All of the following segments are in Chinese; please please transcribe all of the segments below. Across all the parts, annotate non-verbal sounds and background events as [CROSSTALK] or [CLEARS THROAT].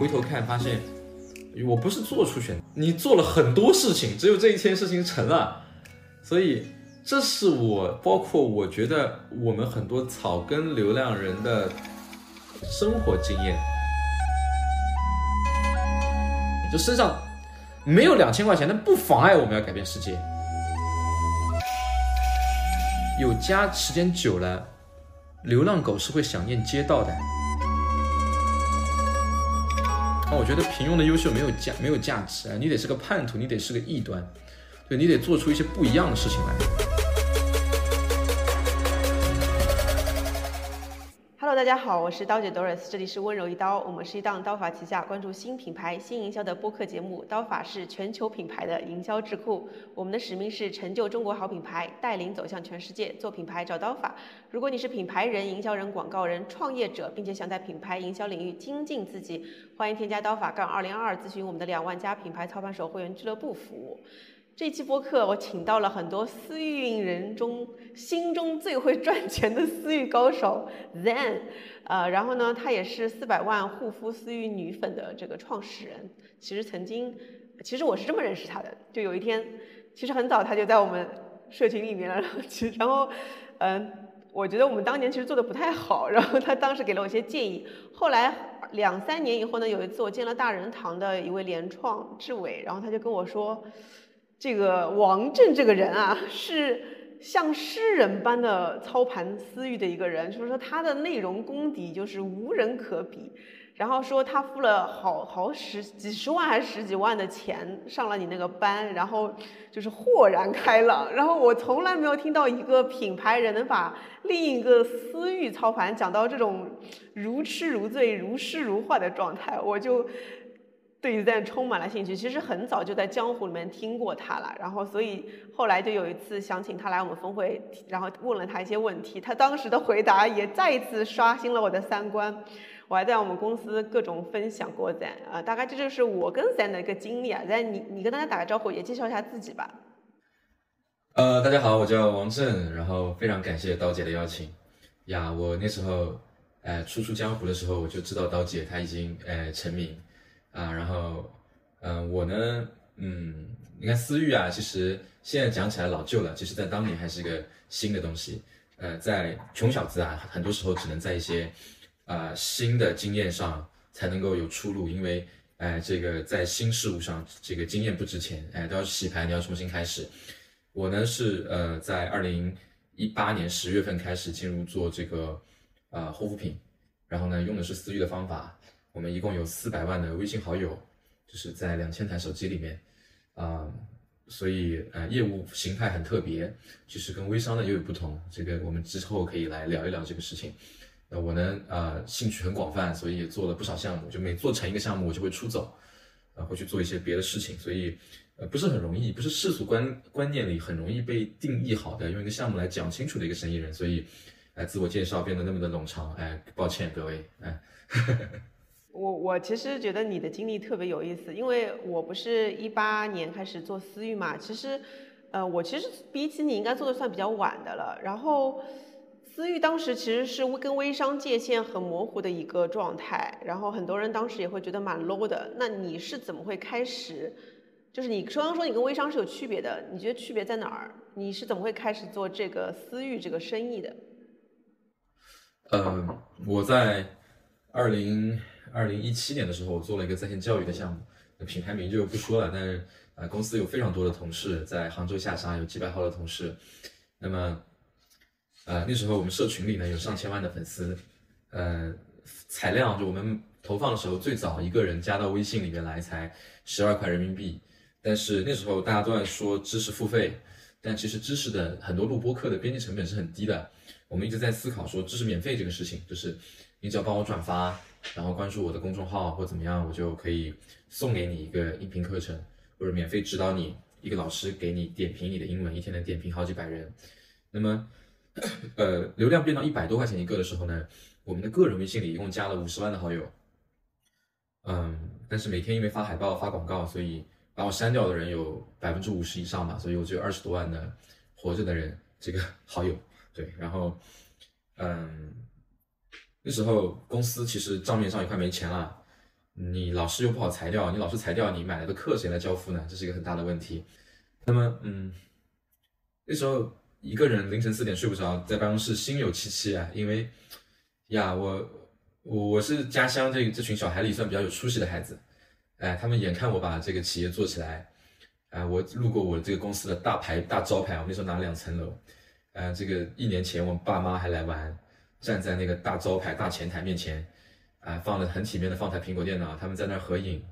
回头看发现，我不是做出选择，你做了很多事情，只有这一件事情成了，所以这是我包括我觉得我们很多草根流量人的生活经验，就身上没有两千块钱，但不妨碍我们要改变世界。有家时间久了，流浪狗是会想念街道的。那我觉得平庸的优秀没有价，没有价值啊！你得是个叛徒，你得是个异端，对你得做出一些不一样的事情来。大家好，我是刀姐 Doris，这里是温柔一刀。我们是一档刀法旗下关注新品牌、新营销的播客节目。刀法是全球品牌的营销智库。我们的使命是成就中国好品牌，带领走向全世界。做品牌找刀法。如果你是品牌人、营销人、广告人、创业者，并且想在品牌营销领域精进自己，欢迎添加刀法杠二零二二咨询我们的两万家品牌操盘手会员俱乐部服务。这期播客我请到了很多私域人中心中最会赚钱的私域高手 Zen，呃，然后呢，他也是四百万护肤私域女粉的这个创始人。其实曾经，其实我是这么认识他的，就有一天，其实很早他就在我们社群里面了，然 [LAUGHS] 后其实然后，嗯，我觉得我们当年其实做的不太好，然后他当时给了我一些建议。后来两三年以后呢，有一次我见了大人堂的一位联创志伟，然后他就跟我说。这个王震这个人啊，是像诗人般的操盘私域的一个人，就是说他的内容功底就是无人可比。然后说他付了好好十几十万还是十几万的钱上了你那个班，然后就是豁然开朗。然后我从来没有听到一个品牌人能把另一个私域操盘讲到这种如痴如醉、如诗如画的状态，我就。对 Zen 充满了兴趣，其实很早就在江湖里面听过他了，然后所以后来就有一次想请他来我们峰会，然后问了他一些问题，他当时的回答也再一次刷新了我的三观。我还在我们公司各种分享过 Zen 啊，大概这就是我跟 Zen 的一个经历啊。Zen，你你跟大家打个招呼，也介绍一下自己吧。呃，大家好，我叫王震，然后非常感谢刀姐的邀请呀。我那时候呃初出江湖的时候，我就知道刀姐她已经呃成名。啊，然后，嗯，我呢，嗯，你看思域啊，其实现在讲起来老旧了，其实在当年还是一个新的东西。呃，在穷小子啊，很多时候只能在一些，啊，新的经验上才能够有出路，因为，哎，这个在新事物上，这个经验不值钱，哎，都要洗牌，你要重新开始。我呢是呃，在二零一八年十月份开始进入做这个，呃，护肤品，然后呢，用的是思域的方法。我们一共有四百万的微信好友，就是在两千台手机里面，啊，所以呃业务形态很特别，其实跟微商呢又有不同。这个我们之后可以来聊一聊这个事情。那我呢，呃，兴趣很广泛，所以也做了不少项目。就每做成一个项目，我就会出走，啊，会去做一些别的事情。所以呃不是很容易，不是世俗观观念里很容易被定义好的用一个项目来讲清楚的一个生意人。所以，哎，自我介绍变得那么的冗长，哎，抱歉各位，哎。我我其实觉得你的经历特别有意思，因为我不是一八年开始做私域嘛，其实，呃，我其实比起你应该做的算比较晚的了。然后，私域当时其实是跟微商界限很模糊的一个状态，然后很多人当时也会觉得蛮 low 的。那你是怎么会开始？就是你刚刚说你跟微商是有区别的，你觉得区别在哪儿？你是怎么会开始做这个私域这个生意的？呃，我在二零。二零一七年的时候，我做了一个在线教育的项目，品牌名就不说了。但是，呃，公司有非常多的同事在杭州下沙，有几百号的同事。那么，呃，那时候我们社群里呢有上千万的粉丝，呃，采量就我们投放的时候，最早一个人加到微信里面来才十二块人民币。但是那时候大家都在说知识付费，但其实知识的很多录播课的编辑成本是很低的。我们一直在思考说知识免费这个事情，就是你只要帮我转发。然后关注我的公众号或怎么样，我就可以送给你一个音频课程，或者免费指导你一个老师给你点评你的英文，一天能点评好几百人。那么，[COUGHS] 呃，流量变到一百多块钱一个的时候呢，我们的个人微信里一共加了五十万的好友。嗯，但是每天因为发海报发广告，所以把我删掉的人有百分之五十以上吧，所以我只有二十多万的活着的人这个 [LAUGHS] 好友。对，然后，嗯。那时候公司其实账面上也快没钱了，你老师又不好裁掉，你老师裁掉，你买来的课谁来交付呢？这是一个很大的问题。那么，嗯，那时候一个人凌晨四点睡不着，在办公室心有戚戚啊，因为呀，我我我是家乡这这群小孩里算比较有出息的孩子，哎，他们眼看我把这个企业做起来，哎，我路过我这个公司的大牌大招牌，我那时候拿了两层楼，呃，这个一年前我爸妈还来玩，站在那个大招牌大前台面前。啊，放了很体面的放台苹果电脑，他们在那儿合影，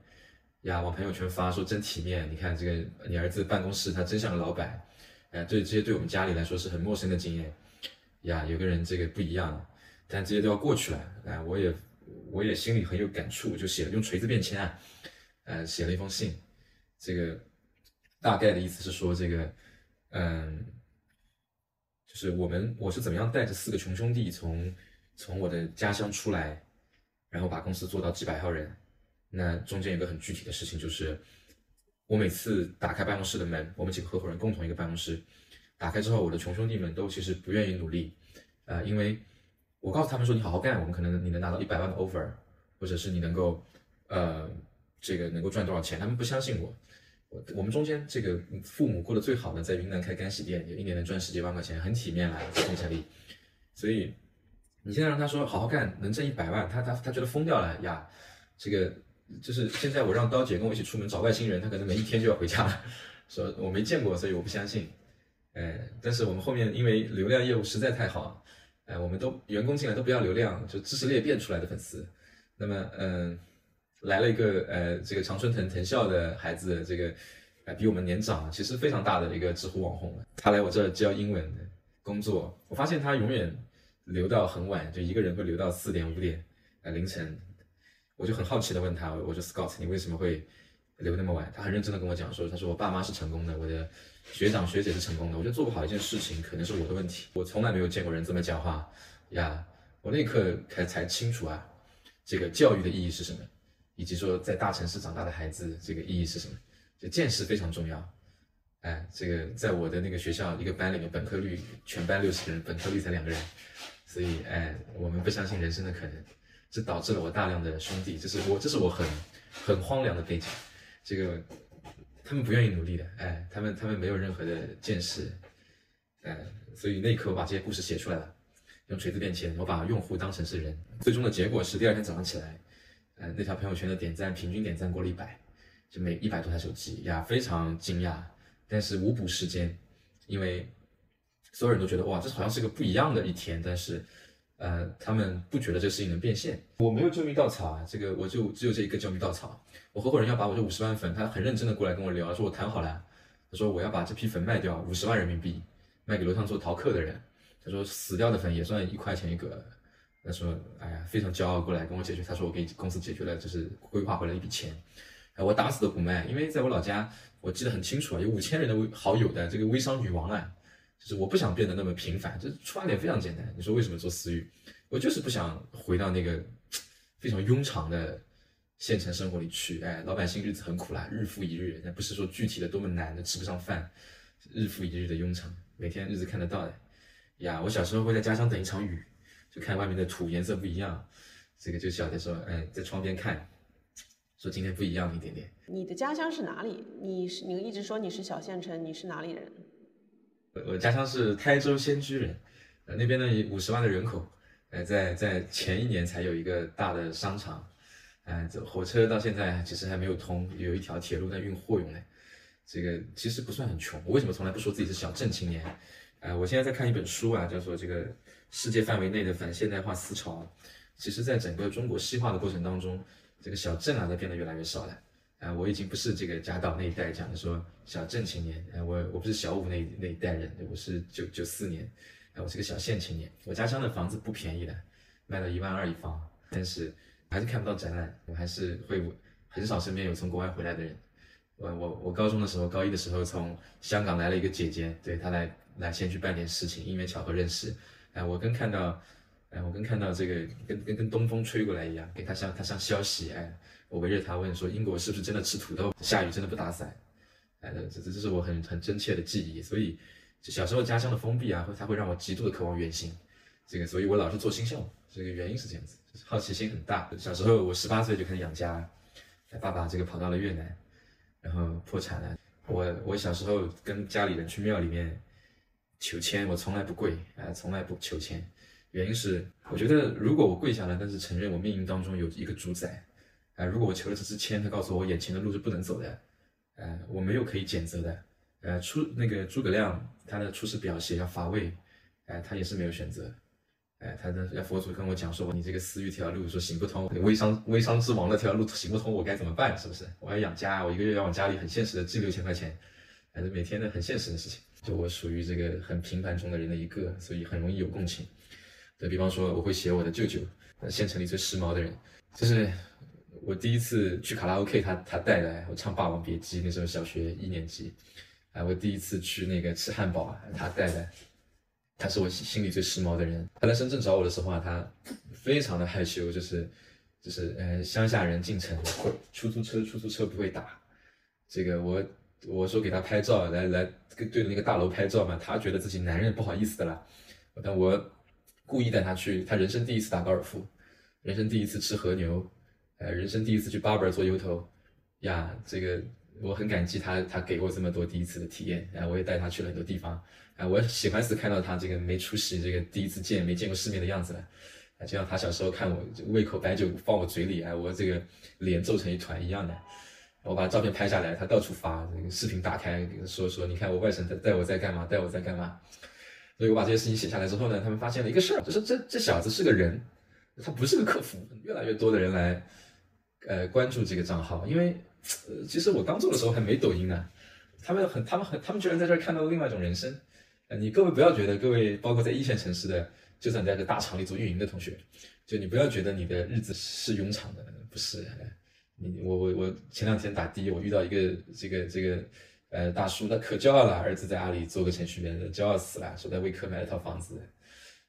呀，往朋友圈发说真体面。你看这个你儿子办公室，他真像个老板。哎，对这些对我们家里来说是很陌生的经验。呀，有个人这个不一样，但这些都要过去了。哎，我也我也心里很有感触，就写了用锤子便签啊，呃，写了一封信。这个大概的意思是说，这个嗯，就是我们我是怎么样带着四个穷兄弟从从我的家乡出来。然后把公司做到几百号人，那中间有个很具体的事情，就是我每次打开办公室的门，我们几个合伙人共同一个办公室，打开之后，我的穷兄弟们都其实不愿意努力，呃，因为我告诉他们说你好好干，我们可能你能拿到一百万的 offer，或者是你能够呃这个能够赚多少钱，他们不相信我。我我们中间这个父母过得最好的，在云南开干洗店，一年能赚十几万块钱，很体面了，生产力，所以。你现在让他说好好干，能挣一百万，他他他觉得疯掉了呀！这个就是现在我让刀姐跟我一起出门找外星人，他可能没一天就要回家了，说我没见过，所以我不相信。哎，但是我们后面因为流量业务实在太好，哎，我们都员工进来都不要流量，就知识裂变出来的粉丝。那么嗯，来了一个呃这个常春藤藤校的孩子，这个呃比我们年长，其实非常大的一个知乎网红，他来我这儿教英文的工作，我发现他永远。留到很晚，就一个人会留到四点五点啊凌晨，我就很好奇的问他，我说 Scott，你为什么会留那么晚？他很认真的跟我讲说，他说我爸妈是成功的，我的学长学姐是成功的，我觉得做不好一件事情可能是我的问题。我从来没有见过人这么讲话呀，我那一刻才才清楚啊，这个教育的意义是什么，以及说在大城市长大的孩子这个意义是什么，就见识非常重要。哎，这个在我的那个学校一个班里面，本科率全班六十个人，本科率才两个人。所以，哎，我们不相信人生的可能，这导致了我大量的兄弟，这是我，这是我很很荒凉的背景。这个他们不愿意努力的，哎，他们他们没有任何的见识，哎，所以那一刻我把这些故事写出来了，用锤子变钱，我把用户当成是人。最终的结果是第二天早上起来，呃，那条朋友圈的点赞平均点赞过了一百，就每一百多台手机呀，非常惊讶，但是无补时间，因为。所有人都觉得哇，这好像是个不一样的一天，但是，呃，他们不觉得这个事情能变现。我没有救命稻草啊，这个我就只有这一个救命稻草。我合伙人要把我这五十万粉，他很认真的过来跟我聊，说我谈好了，他说我要把这批粉卖掉五十万人民币，卖给楼上做淘客的人。他说死掉的粉也算一块钱一个。他说，哎呀，非常骄傲过来跟我解决。他说我给公司解决了，就是规划回来一笔钱。哎，我打死都不卖，因为在我老家，我记得很清楚啊，有五千人的微好友的这个微商女王啊。就是我不想变得那么平凡，这出发点非常简单。你说为什么做私域？我就是不想回到那个非常庸常的县城生活里去。哎，老百姓日子很苦啦，日复一日，那不是说具体的多么难的吃不上饭，日复一日的庸常，每天日子看得到的。呀，我小时候会在家乡等一场雨，就看外面的土颜色不一样，这个就晓得说，哎，在窗边看，说今天不一样一点点。你的家乡是哪里？你是你一直说你是小县城，你是哪里人？我家乡是台州仙居人，呃，那边呢五十万的人口，呃，在在前一年才有一个大的商场，呃，这火车到现在其实还没有通，有一条铁路在运货用呢，这个其实不算很穷。我为什么从来不说自己是小镇青年？呃，我现在在看一本书啊，叫做《这个世界范围内的反现代化思潮》，其实在整个中国西化的过程当中，这个小镇啊在变得越来越少了。啊，我已经不是这个贾岛那一代讲的说小镇青年，啊，我我不是小五那那一代人，我是九九四年，啊，我是个小县青年，我家乡的房子不便宜的，卖到一万二一方，但是还是看不到展览，我还是会很少身边有从国外回来的人，我我我高中的时候，高一的时候从香港来了一个姐姐，对她来来先去办点事情，因缘巧合认识，哎，我跟看到，哎，我跟看到这个跟跟跟东风吹过来一样，给他像他像消息，哎。我围着他问说：“英国是不是真的吃土豆？下雨真的不打伞？”哎，这这这是我很很真切的记忆。所以，小时候家乡的封闭啊，会它会让我极度的渴望远行。这个，所以我老是做新项目。这个原因是这样子，好奇心很大。小时候我十八岁就开始养家，他爸爸这个跑到了越南，然后破产了。我我小时候跟家里人去庙里面求签，我从来不跪，啊，从来不求签。原因是我觉得如果我跪下来，但是承认我命运当中有一个主宰，啊，如果我求了这支签，他告诉我眼前的路是不能走的，呃，我没有可以谴责的。呃，出那个诸葛亮他的出师表写要伐魏，哎，他也是没有选择。哎，他的佛祖跟我讲说，你这个私域这条路说行不通，微商微商之王那条路行不通，我该怎么办？是不是？我要养家，我一个月要往家里很现实的寄六千块钱，还是每天的很现实的事情。就我属于这个很平凡中的人的一个，所以很容易有共情。对比方说，我会写我的舅舅，县城里最时髦的人，就是我第一次去卡拉 OK，他他带来，我唱《霸王别姬》，那时候小学一年级。啊，我第一次去那个吃汉堡，他带来。他是我心里最时髦的人。他来深圳找我的时候啊，他非常的害羞，就是就是呃乡下人进城，出租车出租车不会打。这个我我说给他拍照，来来对着那个大楼拍照嘛，他觉得自己男人不好意思的啦。但我故意带他去，他人生第一次打高尔夫，人生第一次吃和牛，呃，人生第一次去 barber 做油头呀，这个。我很感激他，他给过这么多第一次的体验，然后我也带他去了很多地方，啊，我喜欢死看到他这个没出息，这个第一次见没见过世面的样子了，啊，就像他小时候看我胃口白酒放我嘴里，啊，我这个脸皱成一团一样的，我把照片拍下来，他到处发，视频打开说说，你看我外甥带带我在干嘛，带我在干嘛，所以我把这些事情写下来之后呢，他们发现了一个事儿，就是这这小子是个人，他不是个客服，越来越多的人来，呃，关注这个账号，因为。呃，其实我刚做的时候还没抖音呢，他们很，他们很，他们居然在这儿看到了另外一种人生。呃，你各位不要觉得，各位包括在一线城市的，就算在这大厂里做运营的同学，就你不要觉得你的日子是庸常的，不是。你我我我前两天打的，我遇到一个这个这个呃大叔，他可骄傲了，儿子在阿里做个程序员，骄傲死了，说在威科买了套房子。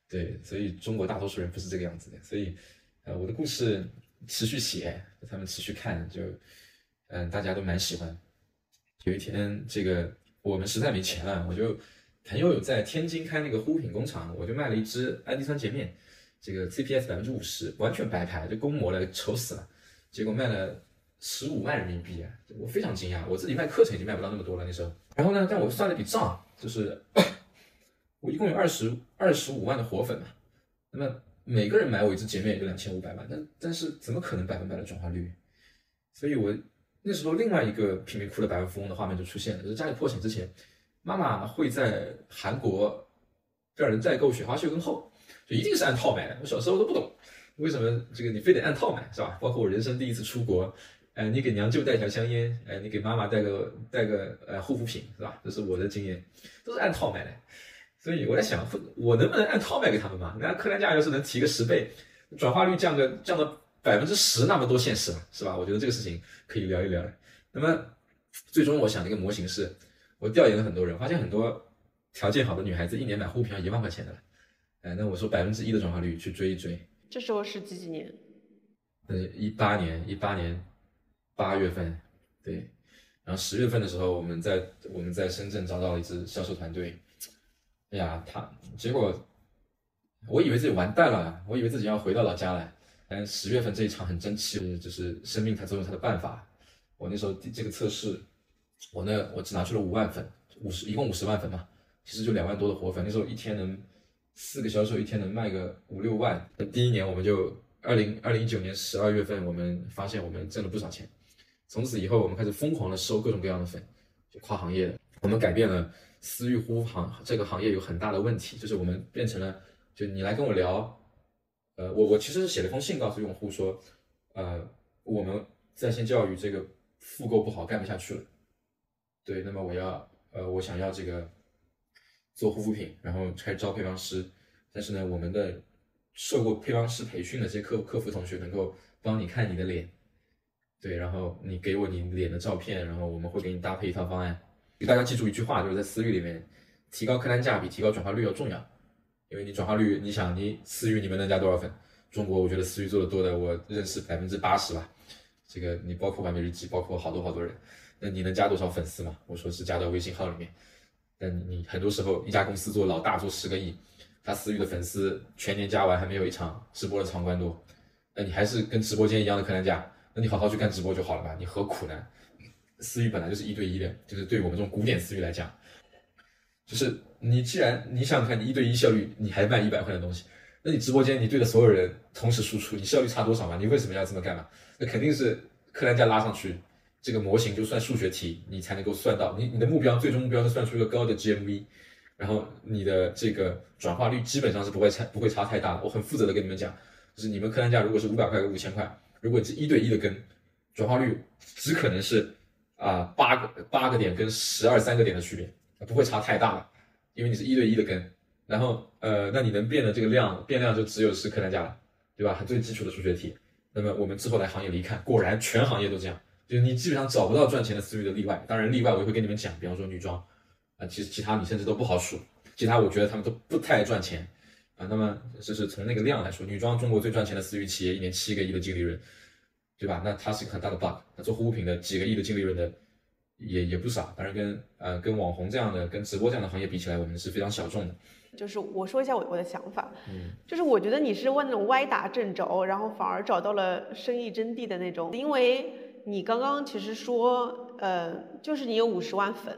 对，所以中国大多数人不是这个样子的。所以，呃，我的故事持续写，他们持续看，就。嗯，大家都蛮喜欢。有一天，这个我们实在没钱了，我就朋友有在天津开那个护肤品工厂，我就卖了一支氨基酸洁面，这个 CPS 百分之五十，完全白牌，就公模了，丑死了。结果卖了十五万人民币，我非常惊讶，我自己卖课程已经卖不到那么多了那时候。然后呢，但我算了笔账，就是 [COUGHS] 我一共有二十二十五万的活粉嘛，那么每个人买我一支洁面也就两千五百万，但但是怎么可能百分百的转化率？所以我。那时候，另外一个贫民窟的百万富翁的画面就出现了，就是家里破产之前，妈妈会在韩国让人代购雪花秀跟后，就一定是按套买的。我小时候都不懂，为什么这个你非得按套买，是吧？包括我人生第一次出国，哎，你给娘舅带条香烟，哎，你给妈妈带个带个呃护肤品，是吧？这是我的经验，都是按套买的。所以我在想，我能不能按套卖给他们嘛？那客单价要是能提个十倍，转化率降个降到。百分之十那么多现实了，是吧？我觉得这个事情可以聊一聊。那么，最终我想的一个模型是，我调研了很多人，发现很多条件好的女孩子一年买护肤品要一万块钱的了。哎，那我说百分之一的转化率去追一追。这时候是几几年？呃，一八年，一八年八月份，对。然后十月份的时候，我们在我们在深圳找到了一支销售团队。哎呀，他结果我以为自己完蛋了，我以为自己要回到老家了。但十月份这一场很争气，就是生命它总有它的办法。我那时候这个测试，我呢我只拿出了五万粉，五十一共五十万粉嘛，其实就两万多的活粉。那时候一天能四个销售，一天能卖个五六万。那第一年我们就二零二零一九年十二月份，我们发现我们挣了不少钱。从此以后，我们开始疯狂的收各种各样的粉，就跨行业的。我们改变了私域护肤行这个行业有很大的问题，就是我们变成了，就你来跟我聊。呃，我我其实是写了封信告诉用户说，呃，我们在线教育这个复购不好，干不下去了。对，那么我要，呃，我想要这个做护肤品，然后开始招配方师。但是呢，我们的受过配方师培训的这些客客服同学能够帮你看你的脸，对，然后你给我你脸的照片，然后我们会给你搭配一套方案。给大家记住一句话，就是在私域里面，提高客单价比提高转化率要重要。因为你转化率，你想你私域你们能加多少粉？中国我觉得私域做的多的，我认识百分之八十吧。这个你包括完美日记，包括好多好多人，那你能加多少粉丝嘛？我说是加到微信号里面。但你很多时候一家公司做老大做十个亿，他私域的粉丝全年加完还没有一场直播的场观多，那你还是跟直播间一样的客单价，那你好好去干直播就好了嘛，你何苦呢？私域本来就是一对一的，就是对我们这种古典私域来讲，就是你既然你想看你一对一效率，你还卖一百块的东西，那你直播间你对着所有人同时输出，你效率差多少嘛？你为什么要这么干嘛？那肯定是客单价拉上去，这个模型就算数学题，你才能够算到你你的目标，最终目标是算出一个高的 GMV，然后你的这个转化率基本上是不会差不会差太大的。我很负责的跟你们讲，就是你们客单价如果是五百块跟五千块，如果是一对一的跟，转化率只可能是。啊，八个八个点跟十二三个点的区别，不会差太大了，因为你是一对一的跟，然后呃，那你能变的这个量变量就只有是客单价了，对吧？最基础的数学题。那么我们之后来行业里一看，果然全行业都这样，就是你基本上找不到赚钱的私域的例外。当然例外我也会跟你们讲，比方说女装啊，其实其他你甚至都不好数，其他我觉得他们都不太赚钱啊。那么就是从那个量来说，女装中国最赚钱的私域企业，一年七个亿的净利润。对吧？那它是一个很大的 bug。那做护肤品的几个亿的净利润的也也不少，当然跟呃跟网红这样的、跟直播这样的行业比起来，我们是非常小众的。就是我说一下我我的想法，嗯，就是我觉得你是问那种歪打正着，然后反而找到了生意真谛的那种，因为你刚刚其实说，呃，就是你有五十万粉。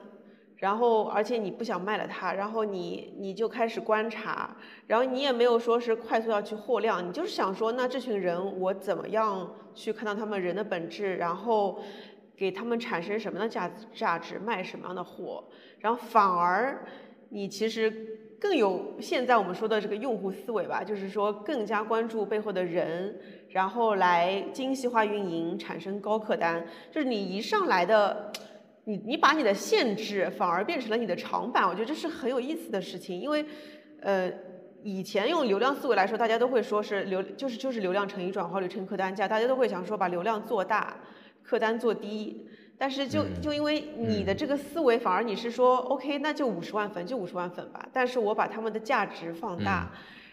然后，而且你不想卖了它，然后你你就开始观察，然后你也没有说是快速要去货量，你就是想说，那这群人我怎么样去看到他们人的本质，然后给他们产生什么样的价价值，卖什么样的货，然后反而你其实更有现在我们说的这个用户思维吧，就是说更加关注背后的人，然后来精细化运营，产生高客单，就是你一上来的。你你把你的限制反而变成了你的长板，我觉得这是很有意思的事情，因为，呃，以前用流量思维来说，大家都会说是流就是就是流量乘以转化率乘客单价，大家都会想说把流量做大，客单做低，但是就就因为你的这个思维，反而你是说 OK，那就五十万粉就五十万粉吧，但是我把他们的价值放大。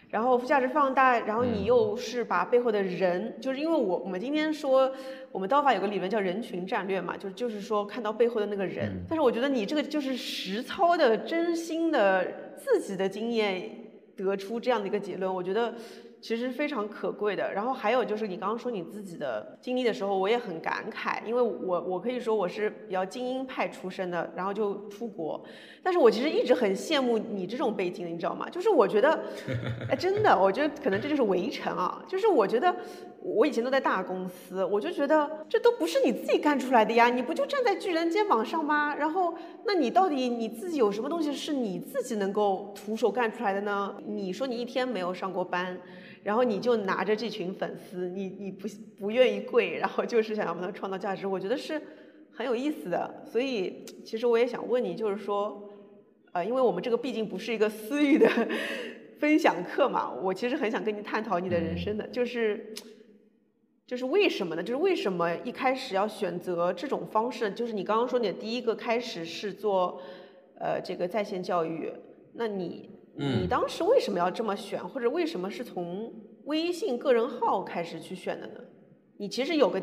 然后价值放大，然后你又是把背后的人，就是因为我我们今天说，我们刀法有个理论叫人群战略嘛，就就是说看到背后的那个人。但是我觉得你这个就是实操的、真心的自己的经验得出这样的一个结论，我觉得。其实非常可贵的。然后还有就是你刚刚说你自己的经历的时候，我也很感慨，因为我我可以说我是比较精英派出身的，然后就出国。但是我其实一直很羡慕你这种背景的，你知道吗？就是我觉得，[LAUGHS] 哎，真的，我觉得可能这就是围城啊。就是我觉得我以前都在大公司，我就觉得这都不是你自己干出来的呀，你不就站在巨人肩膀上吗？然后那你到底你自己有什么东西是你自己能够徒手干出来的呢？你说你一天没有上过班。然后你就拿着这群粉丝，你你不不愿意跪，然后就是想要帮他创造价值，我觉得是很有意思的。所以其实我也想问你，就是说，呃，因为我们这个毕竟不是一个私域的 [LAUGHS] 分享课嘛，我其实很想跟你探讨你的人生的，就是就是为什么呢？就是为什么一开始要选择这种方式？就是你刚刚说你的第一个开始是做呃这个在线教育，那你。你当时为什么要这么选，或者为什么是从微信个人号开始去选的呢？你其实有个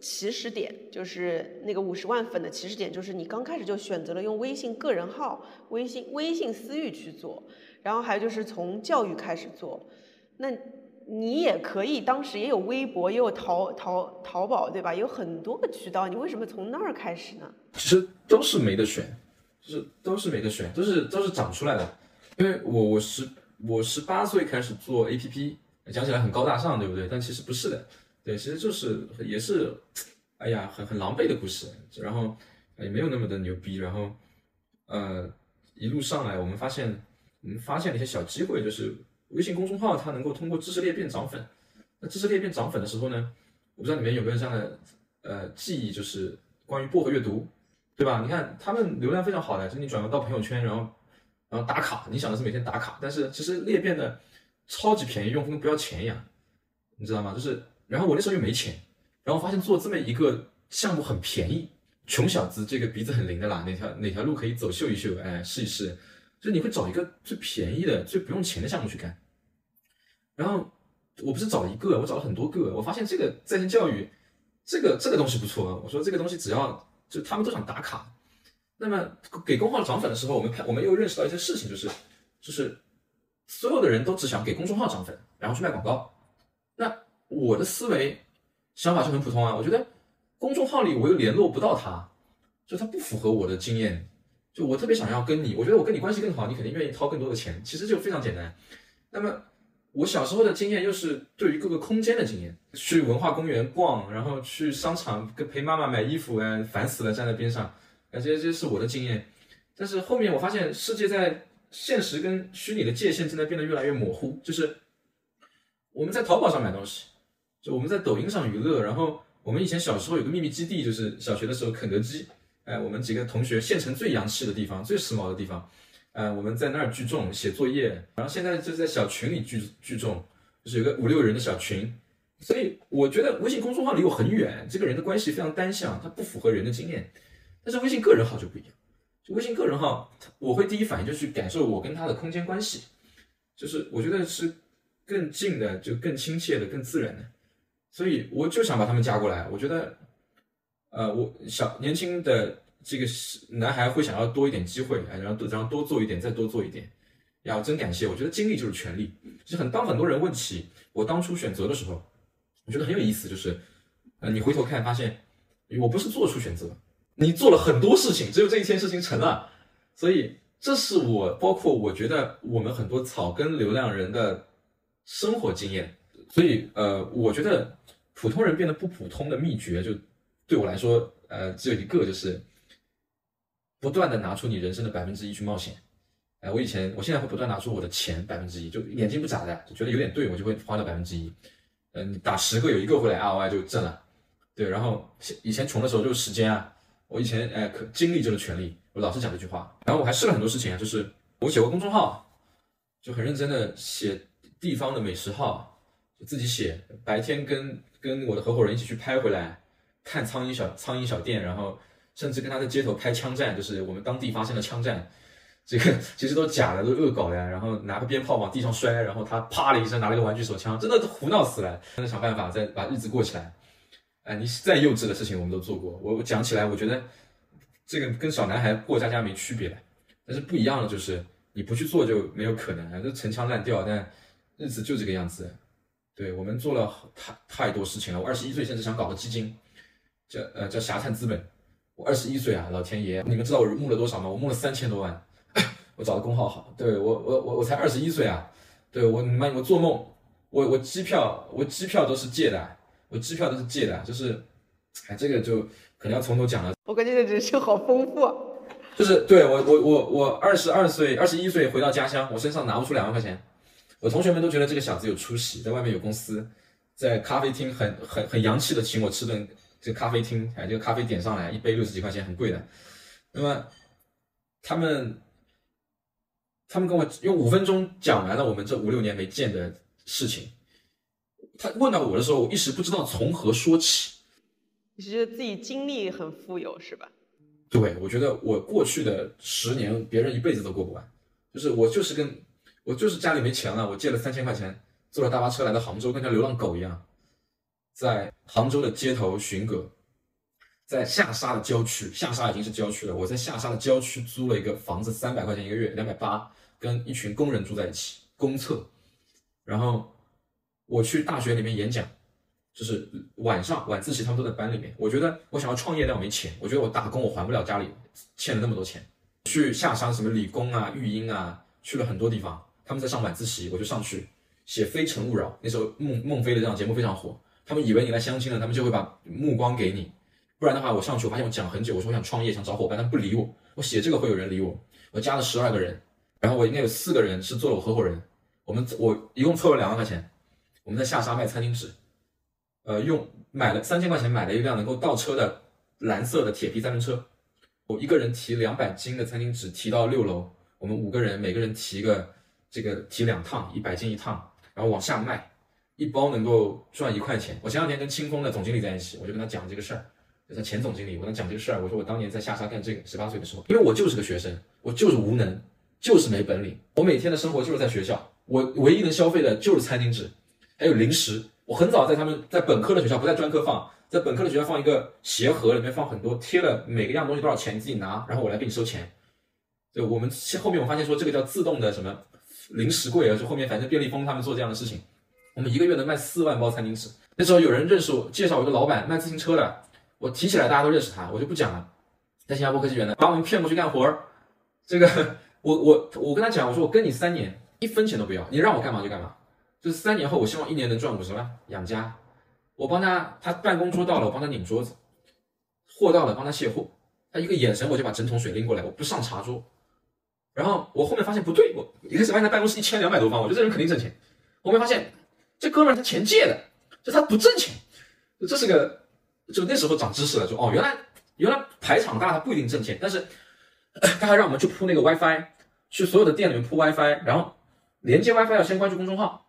起始点，就是那个五十万粉的起始点，就是你刚开始就选择了用微信个人号、微信微信私域去做，然后还有就是从教育开始做。那你也可以，当时也有微博，也有淘淘淘宝，对吧？有很多个渠道，你为什么从那儿开始呢？其实都是没得选，就是都是没得选，都是都是长出来的。因为我我十我十八岁开始做 A P P，讲起来很高大上，对不对？但其实不是的，对，其实就是也是，哎呀，很很狼狈的故事。然后也没有那么的牛逼。然后呃，一路上来，我们发现我们发现了一些小机会，就是微信公众号它能够通过知识裂变涨粉。那知识裂变涨粉的时候呢，我不知道你们有没有这样的呃记忆，就是关于薄荷阅读，对吧？你看他们流量非常好的，就你转发到朋友圈，然后。然后打卡，你想的是每天打卡，但是其实裂变的超级便宜，用户跟不要钱一样，你知道吗？就是，然后我那时候又没钱，然后发现做这么一个项目很便宜，穷小子这个鼻子很灵的啦，哪条哪条路可以走秀一秀，哎，试一试，就你会找一个最便宜的、最不用钱的项目去干。然后我不是找一个，我找了很多个，我发现这个在线教育，这个这个东西不错，我说这个东西只要就他们都想打卡。那么给公号涨粉的时候，我们看我们又认识到一些事情，就是就是所有的人都只想给公众号涨粉，然后去卖广告。那我的思维想法就很普通啊。我觉得公众号里我又联络不到他，就他不符合我的经验。就我特别想要跟你，我觉得我跟你关系更好，你肯定愿意掏更多的钱。其实就非常简单。那么我小时候的经验又是对于各个空间的经验，去文化公园逛，然后去商场跟陪妈妈买衣服，哎，烦死了，站在边上，感觉这是我的经验。但是后面我发现世界在现实跟虚拟的界限正在变得越来越模糊，就是我们在淘宝上买东西，就我们在抖音上娱乐，然后我们以前小时候有个秘密基地，就是小学的时候肯德基。哎，我们几个同学，县城最洋气的地方，最时髦的地方，呃，我们在那儿聚众写作业，然后现在就在小群里聚聚众，就是有个五六人的小群，所以我觉得微信公众号离我很远，这个人的关系非常单向，它不符合人的经验，但是微信个人号就不一样，就微信个人号，我会第一反应就去感受我跟他的空间关系，就是我觉得是更近的，就更亲切的，更自然的，所以我就想把他们加过来，我觉得。呃，我小年轻的这个男孩会想要多一点机会，哎，然后多，然后多做一点，再多做一点。呀，真感谢，我觉得精力就是权利。其实很，当很多人问起我当初选择的时候，我觉得很有意思，就是，呃，你回头看发现，我不是做出选择，你做了很多事情，只有这一件事情成了。所以，这是我包括我觉得我们很多草根流量人的生活经验。所以，呃，我觉得普通人变得不普通的秘诀就。对我来说，呃，只有一个，就是不断的拿出你人生的百分之一去冒险。哎，我以前，我现在会不断拿出我的钱百分之一，就眼睛不眨的，就觉得有点对，我就会花掉百分之一。嗯，你打十个有一个回来，ROI 就挣了。对，然后以前穷的时候就是时间啊，我以前哎，可经历就是权利，我老是讲这句话。然后我还试了很多事情啊，就是我写过公众号，就很认真的写地方的美食号，就自己写，白天跟跟我的合伙人一起去拍回来。看苍蝇小苍蝇小店，然后甚至跟他在街头拍枪战，就是我们当地发生的枪战，这个其实都是假的，都是恶搞的。然后拿个鞭炮往地上摔，然后他啪的一声拿了个玩具手枪，真的胡闹死了。真的想办法再把日子过起来。哎，你再幼稚的事情我们都做过。我我讲起来，我觉得这个跟小男孩过家家没区别，但是不一样的就是你不去做就没有可能，这陈腔滥调，但日子就这个样子。对我们做了太太多事情了。我二十一岁甚至想搞个基金。叫呃叫侠探资本，我二十一岁啊，老天爷，你们知道我募了多少吗？我募了三千多万，[LAUGHS] 我找的工号好，对我我我我才二十一岁啊，对我你妈我做梦，我我机票我机票都是借的，我机票都是借的，就是，哎这个就可能要从头讲了。我感觉你的人生好丰富，就是对我我我我二十二岁二十一岁回到家乡，我身上拿不出两万块钱，我同学们都觉得这个小子有出息，在外面有公司，在咖啡厅很很很洋气的请我吃顿。这个咖啡厅，哎，这个咖啡点上来一杯六十几块钱，很贵的。那么他们他们跟我用五分钟讲完了我们这五六年没见的事情。他问到我的时候，我一时不知道从何说起。你是觉得自己经历很富有是吧？对，我觉得我过去的十年，别人一辈子都过不完。就是我就是跟我就是家里没钱了，我借了三千块钱，坐了大巴车来到杭州，跟条流浪狗一样。在杭州的街头寻歌，在下沙的郊区，下沙已经是郊区了。我在下沙的郊区租了一个房子，三百块钱一个月，两百八，跟一群工人住在一起，公厕。然后我去大学里面演讲，就是晚上晚自习，他们都在班里面。我觉得我想要创业，但我没钱。我觉得我打工我还不了家里欠了那么多钱。去下沙什么理工啊、育英啊，去了很多地方。他们在上晚自习，我就上去写《非诚勿扰》。那时候孟孟非的这档节目非常火。他们以为你来相亲了，他们就会把目光给你，不然的话，我上去我发现我讲很久，我说我想创业，想找伙伴，他们不理我。我写这个会有人理我，我加了十二个人，然后我应该有四个人是做了我合伙人，我们我一共凑了两万块钱，我们在下沙卖餐巾纸，呃，用买了三千块钱买了一辆能够倒车的蓝色的铁皮三轮车，我一个人提两百斤的餐巾纸提到六楼，我们五个人每个人提个这个提两趟，一百斤一趟，然后往下卖。一包能够赚一块钱。我前两天跟清风的总经理在一起，我就跟他讲这个事儿，就他前总经理，我跟他讲这个事儿。我说我当年在下沙干这个，十八岁的时候，因为我就是个学生，我就是无能，就是没本领。我每天的生活就是在学校，我唯一能消费的就是餐巾纸，还有零食。我很早在他们在本科的学校，不在专科放，在本科的学校放一个鞋盒，里面放很多，贴了每个样东西多少钱，你自己拿，然后我来给你收钱。就我们后面我发现说这个叫自动的什么零食柜啊，就后面反正便利蜂他们做这样的事情。我们一个月能卖四万包餐巾纸，那时候有人认识我，介绍我一个老板卖自行车的，我提起来大家都认识他，我就不讲了。在新加坡科技园呢，把我们骗过去干活儿，这个 [LAUGHS] 我我我跟他讲，我说我跟你三年，一分钱都不要，你让我干嘛就干嘛。就是三年后，我希望一年能赚五十万养家。我帮他，他办公桌到了，我帮他拧桌子；货到了，帮他卸货。他一个眼神，我就把整桶水拎过来，我不上茶桌。然后我后面发现不对，我一开始发现他办公室一千两百多方，我觉得这人肯定挣钱。后面发现这哥们儿他钱借的，就他不挣钱，这是个就那时候长知识了，就哦原来原来排场大他不一定挣钱，但是 [CLEARS THROAT] 他还让我们去铺那个 WiFi，去所有的店里面铺 WiFi，然后连接 WiFi 要先关注公众号。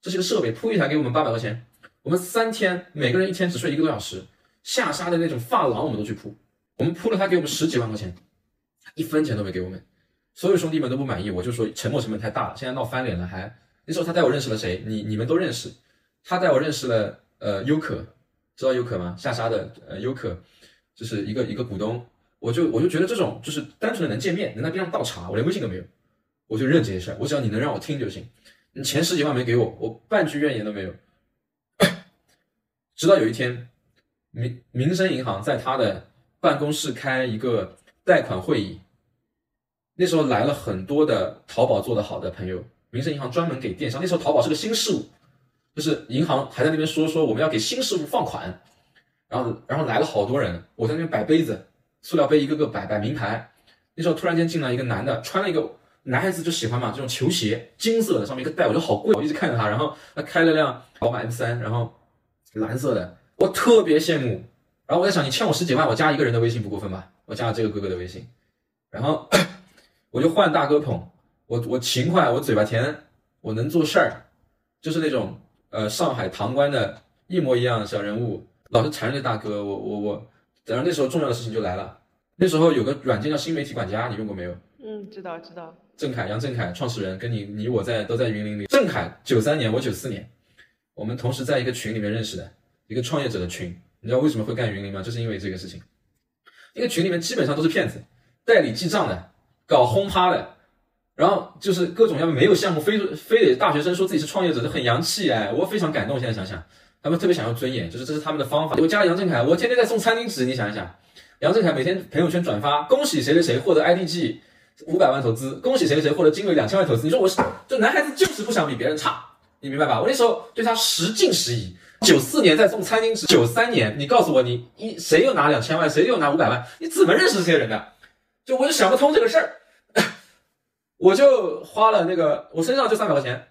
这是一个设备，铺一台给我们八百块钱，我们三天每个人一天只睡一个多小时，下沙的那种发廊我们都去铺，我们铺了他给我们十几万块钱，一分钱都没给我们，所有兄弟们都不满意，我就说沉没成本太大了，现在闹翻脸了还那时候他带我认识了谁？你你们都认识，他带我认识了呃优可，知道优可吗？下沙的呃优可，就是一个一个股东，我就我就觉得这种就是单纯的能见面，能在边上倒茶，我连微信都没有，我就认这些事儿，我只要你能让我听就行。你前十几万没给我，我半句怨言都没有。[COUGHS] 直到有一天，民民生银行在他的办公室开一个贷款会议，那时候来了很多的淘宝做得好的朋友。民生银行专门给电商，那时候淘宝是个新事物，就是银行还在那边说说我们要给新事物放款，然后然后来了好多人，我在那边摆杯子，塑料杯一个个摆摆名牌。那时候突然间进来一个男的，穿了一个。男孩子就喜欢嘛，这种球鞋，金色的，上面一个带，我觉得好贵，我一直看着他。然后他开了辆宝马 M3，然后蓝色的，我特别羡慕。然后我在想，你欠我十几万，我加一个人的微信不过分吧？我加了这个哥哥的微信，然后 [COUGHS] 我就换大哥捧，我我勤快，我嘴巴甜，我能做事儿，就是那种呃上海唐官的一模一样小人物，老是缠着大哥，我我我，然后那时候重要的事情就来了，那时候有个软件叫新媒体管家，你用过没有？嗯，知道知道。郑恺，杨振凯创始人，跟你你我在都在云林里。郑恺九三年，我九四年，我们同时在一个群里面认识的，一个创业者的群。你知道为什么会干云林吗？就是因为这个事情。那个群里面基本上都是骗子，代理记账的，搞轰趴的，然后就是各种要没有项目，非非得大学生说自己是创业者，就很洋气哎，我非常感动。现在想想，他们特别想要尊严，就是这是他们的方法。我加了杨振凯，我天天在送餐巾纸，你想一想，杨振凯每天朋友圈转发，恭喜谁谁谁获得 IDG。五百万投资，恭喜谁谁获得金额两千万投资。你说我是，这男孩子就是不想比别人差，你明白吧？我那时候对他十敬十疑。九四年在送餐巾纸，九三年你告诉我你一谁又拿两千万，谁又拿五百万，你怎么认识这些人的？就我就想不通这个事儿，[LAUGHS] 我就花了那个我身上就三百块钱，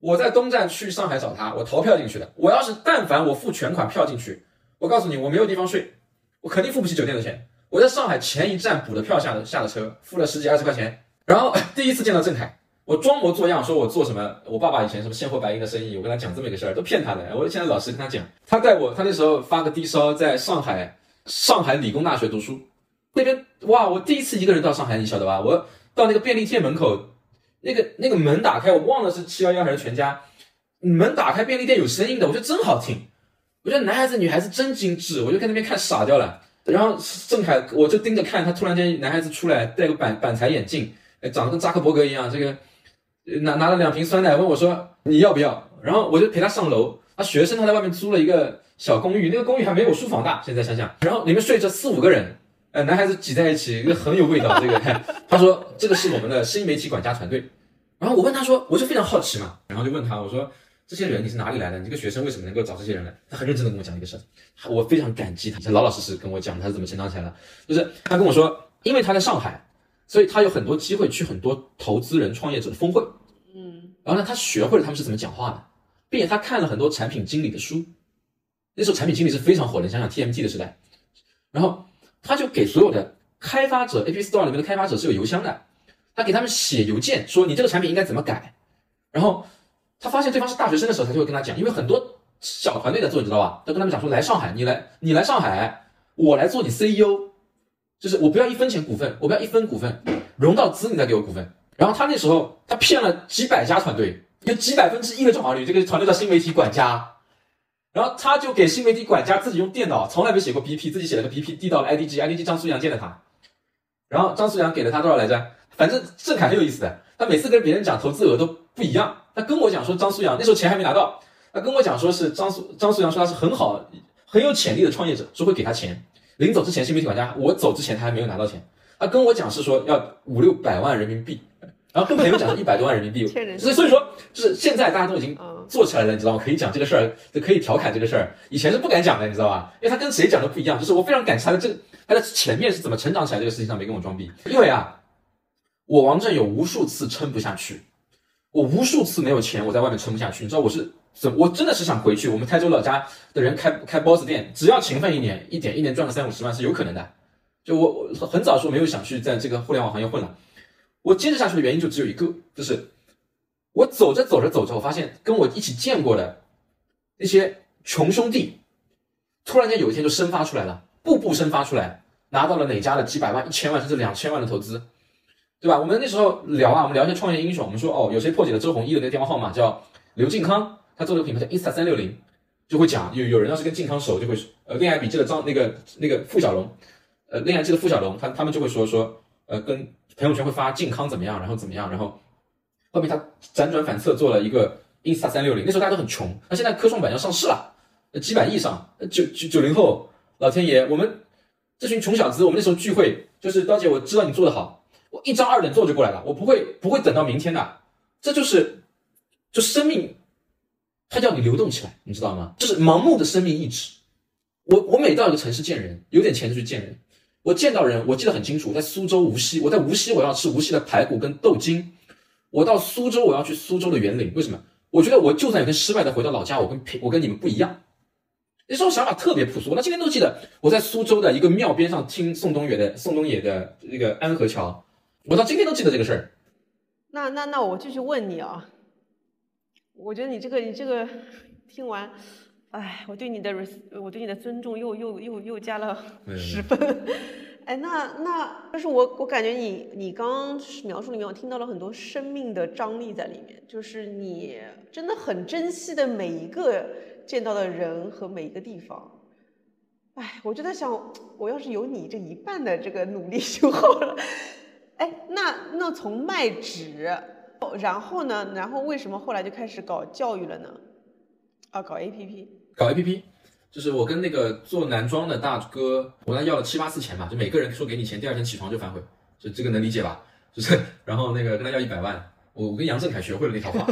我在东站去上海找他，我逃票进去的。我要是但凡我付全款票进去，我告诉你我没有地方睡，我肯定付不起酒店的钱。我在上海前一站补的票下的下的车，付了十几二十块钱，然后第一次见到郑恺，我装模作样说我做什么，我爸爸以前什么现货白银的生意，我跟他讲这么一个事儿，都骗他的。我现在老实跟他讲，他带我，他那时候发个低烧，在上海上海理工大学读书，那边哇，我第一次一个人到上海，你晓得吧？我到那个便利店门口，那个那个门打开，我忘了是七幺幺还是全家，门打开便利店有声音的，我觉得真好听，我觉得男孩子女孩子真精致，我就在那边看傻掉了。然后郑恺，我就盯着看他，突然间男孩子出来，戴个板板材眼镜，长得跟扎克伯格一样，这个拿拿了两瓶酸奶，问我说你要不要？然后我就陪他上楼。他学生他在外面租了一个小公寓，那个公寓还没有书房大。现在想想，然后里面睡着四五个人，呃，男孩子挤在一起，个很有味道。这个 [LAUGHS] 他说这个是我们的新媒体管家团队。然后我问他说，我就非常好奇嘛，然后就问他，我说。这些人你是哪里来的？你这个学生为什么能够找这些人来？他很认真的跟我讲一个事儿，我非常感激他，他老老实实跟我讲他是怎么成长起来的。就是他跟我说，因为他在上海，所以他有很多机会去很多投资人、创业者的峰会。嗯，然后呢，他学会了他们是怎么讲话的，并且他看了很多产品经理的书。那时候产品经理是非常火的，想想 TMT 的时代。然后他就给所有的开发者，App Store 里面的开发者是有邮箱的，他给他们写邮件说你这个产品应该怎么改，然后。他发现对方是大学生的时候，他就会跟他讲，因为很多小团队在做，你知道吧？他跟他们讲说，来上海，你来，你来上海，我来做你 CEO，就是我不要一分钱股份，我不要一分股份，融到资你再给我股份。然后他那时候他骗了几百家团队，有几百分之一的转化率，这个团队叫新媒体管家。然后他就给新媒体管家自己用电脑，从来没写过 BP，自己写了个 BP 递到了 IDG，IDG 张苏阳见了他，然后张苏阳给了他多少来着？反正郑恺很有意思的，他每次跟别人讲投资额都不一样。他跟我讲说，张苏阳那时候钱还没拿到，他跟我讲说是张苏张苏阳说他是很好很有潜力的创业者，说会给他钱。临走之前，新媒体管家，我走之前他还没有拿到钱。他跟我讲是说要五六百万人民币，然后跟朋友讲是一百多万人民币。[LAUGHS] 所以所以说，就是现在大家都已经做起来了，你知道吗？可以讲这个事儿，就可以调侃这个事儿。以前是不敢讲的，你知道吧？因为他跟谁讲都不一样。就是我非常感谢他的这他的前面是怎么成长起来这个事情上没跟我装逼。因为啊，我王震有无数次撑不下去，我无数次没有钱，我在外面撑不下去。你知道我是怎？我真的是想回去。我们台州老家的人开开 boss 店，只要勤奋一年，一点一年赚个三五十万是有可能的。就我我很早说没有想去在这个互联网行业混了，我坚持下去的原因就只有一个，就是我走着走着走着，我发现跟我一起见过的那些穷兄弟，突然间有一天就生发出来了，步步生发出来，拿到了哪家的几百万、一千万甚至两千万的投资，对吧？我们那时候聊啊，我们聊一些创业英雄，我们说哦，有谁破解了周鸿祎的那个电话号码，叫刘靖康，他做了个品牌叫 Insta 三六零，就会讲有有人要是跟靖康熟，就会呃恋爱笔记的张那个那个付小龙。呃，恋爱记的付小龙，他他们就会说说，呃，跟朋友圈会发靖康怎么样，然后怎么样，然后后面他辗转反侧做了一个 Insta 三六零，那时候大家都很穷，那现在科创板要上市了，几百亿上，九九九零后，老天爷，我们这群穷小子，我们那时候聚会，就是刀姐，我知道你做的好，我一张二等座就过来了，我不会不会等到明天的，这就是就生命，它叫你流动起来，你知道吗？就是盲目的生命意志，我我每到一个城市见人，有点钱就去见人。我见到人，我记得很清楚，在苏州无锡，我在无锡我要吃无锡的排骨跟豆筋，我到苏州我要去苏州的园林，为什么？我觉得我就算有天失败的回到老家，我跟平我跟你们不一样。那时候想法特别朴素，我今天都记得，我在苏州的一个庙边上听宋冬野的宋冬野的那个安河桥，我到今天都记得这个事儿。那那那我继续问你啊，我觉得你这个你这个听完。哎，我对你的我对你的尊重又又又又加了十分。哎，那那但是我我感觉你你刚描述里面我听到了很多生命的张力在里面，就是你真的很珍惜的每一个见到的人和每一个地方。哎，我就在想，我要是有你这一半的这个努力就好了。哎，那那从卖纸，然后呢，然后为什么后来就开始搞教育了呢？啊，搞 APP。搞 A P P，就是我跟那个做男装的大哥，我跟他要了七八次钱吧，就每个人说给你钱，第二天起床就反悔，就这个能理解吧？就是，然后那个跟他要一百万，我我跟杨振凯学会了那套话，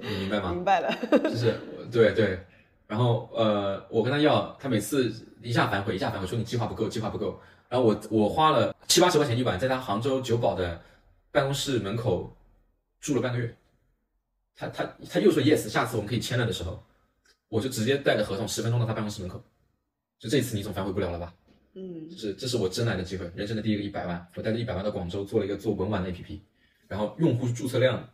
你明白吗？明白了，就是对对，然后呃，我跟他要，他每次一下反悔，一下反悔，说你计划不够，计划不够，然后我我花了七八十块钱一晚，在他杭州九堡的办公室门口住了半个月，他他他又说 yes，下次我们可以签了的时候。我就直接带着合同十分钟到他办公室门口，就这次你总反悔不了了吧？嗯，就是这是我真来的机会，人生的第一个一百万，我带着一百万到广州做了一个做文玩的 APP，然后用户注册量，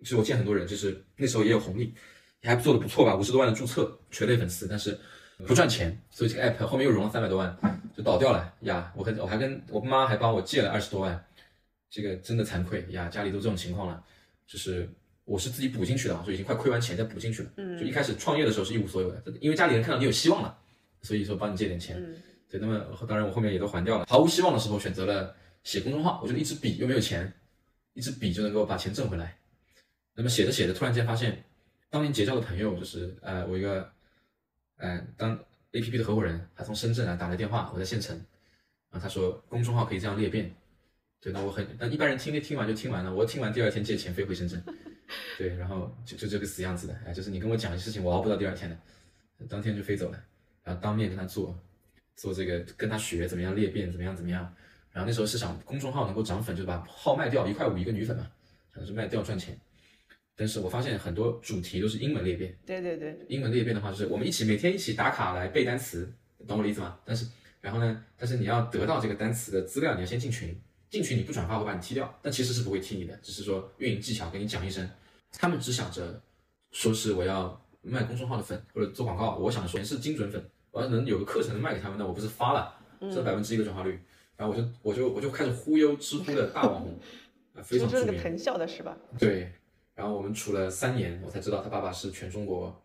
其实我见很多人，就是那时候也有红利，也还做的不错吧，五十多万的注册，垂类粉丝，但是不赚钱，所以这个 app 后面又融了三百多万，就倒掉了呀。我还我还跟我妈还帮我借了二十多万，这个真的惭愧呀，家里都这种情况了，就是。我是自己补进去的嘛，所以已经快亏完钱再补进去了。嗯，就一开始创业的时候是一无所有的，因为家里人看到你有希望了，所以说帮你借点钱。嗯，对，那么当然我后面也都还掉了。毫无希望的时候选择了写公众号，我觉得一支笔又没有钱，一支笔就能够把钱挣回来。那么写着写着，突然间发现，当年结交的朋友就是呃我一个，嗯当 A P P 的合伙人，他从深圳来打来电话，我在县城，然后他说公众号可以这样裂变，对，那我很那一般人听听完就听完了，我听完第二天借钱飞回深圳。[LAUGHS] 对，然后就就这个死样子的，哎，就是你跟我讲的事情，我熬不到第二天的，当天就飞走了，然后当面跟他做，做这个跟他学怎么样裂变，怎么样怎么样，然后那时候是想公众号能够涨粉，就把号卖掉，一块五一个女粉嘛，想是卖掉赚钱，但是我发现很多主题都是英文裂变，对对对，英文裂变的话就是我们一起每天一起打卡来背单词，懂我的意思吗？但是然后呢，但是你要得到这个单词的资料，你要先进群，进群你不转发会把你踢掉，但其实是不会踢你的，只是说运营技巧跟你讲一声。他们只想着说是我要卖公众号的粉或者做广告，我想说是精准粉，我要能有个课程能卖给他们，那我不是发了这百分之一的转化率，然后我就我就我就开始忽悠知乎的大网红，啊，非常出名，藤校的是吧？对，然后我们处了三年，我才知道他爸爸是全中国，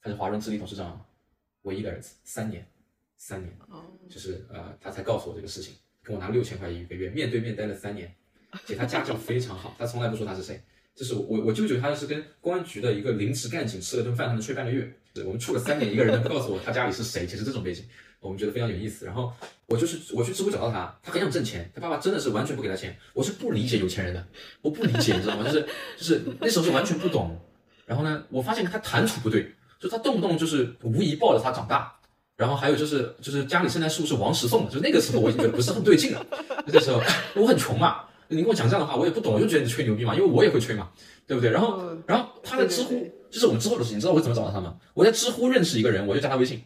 他是华润置地董事长唯一的儿子，三年，三年，就是呃，他才告诉我这个事情，跟我拿六千块一个月，面对面待了三年，且他家教非常好，他从来不说他是谁。就是我我舅舅他是跟公安局的一个临时干警吃了顿饭，他能睡半个月。我们处了三年，一个人能告诉我他家里是谁，其实这种背景，我们觉得非常有意思。然后我就是我去知乎找到他，他很想挣钱，他爸爸真的是完全不给他钱。我是不理解有钱人的，我不理解，你知道吗？就是就是那时候是完全不懂。然后呢，我发现他谈吐不对，就他动不动就是无疑抱着他长大。然后还有就是就是家里圣诞树是王石送的，就那个时候我已经觉得不是很对劲了。那时候我很穷嘛，你跟我讲这样的话，我也不懂，我就觉得你吹牛逼嘛，因为我也会吹嘛，对不对？然后然后他在知乎，就是我们之后的事情，你知道我怎么找到他吗？我在知乎认识一个人，我就加他微信，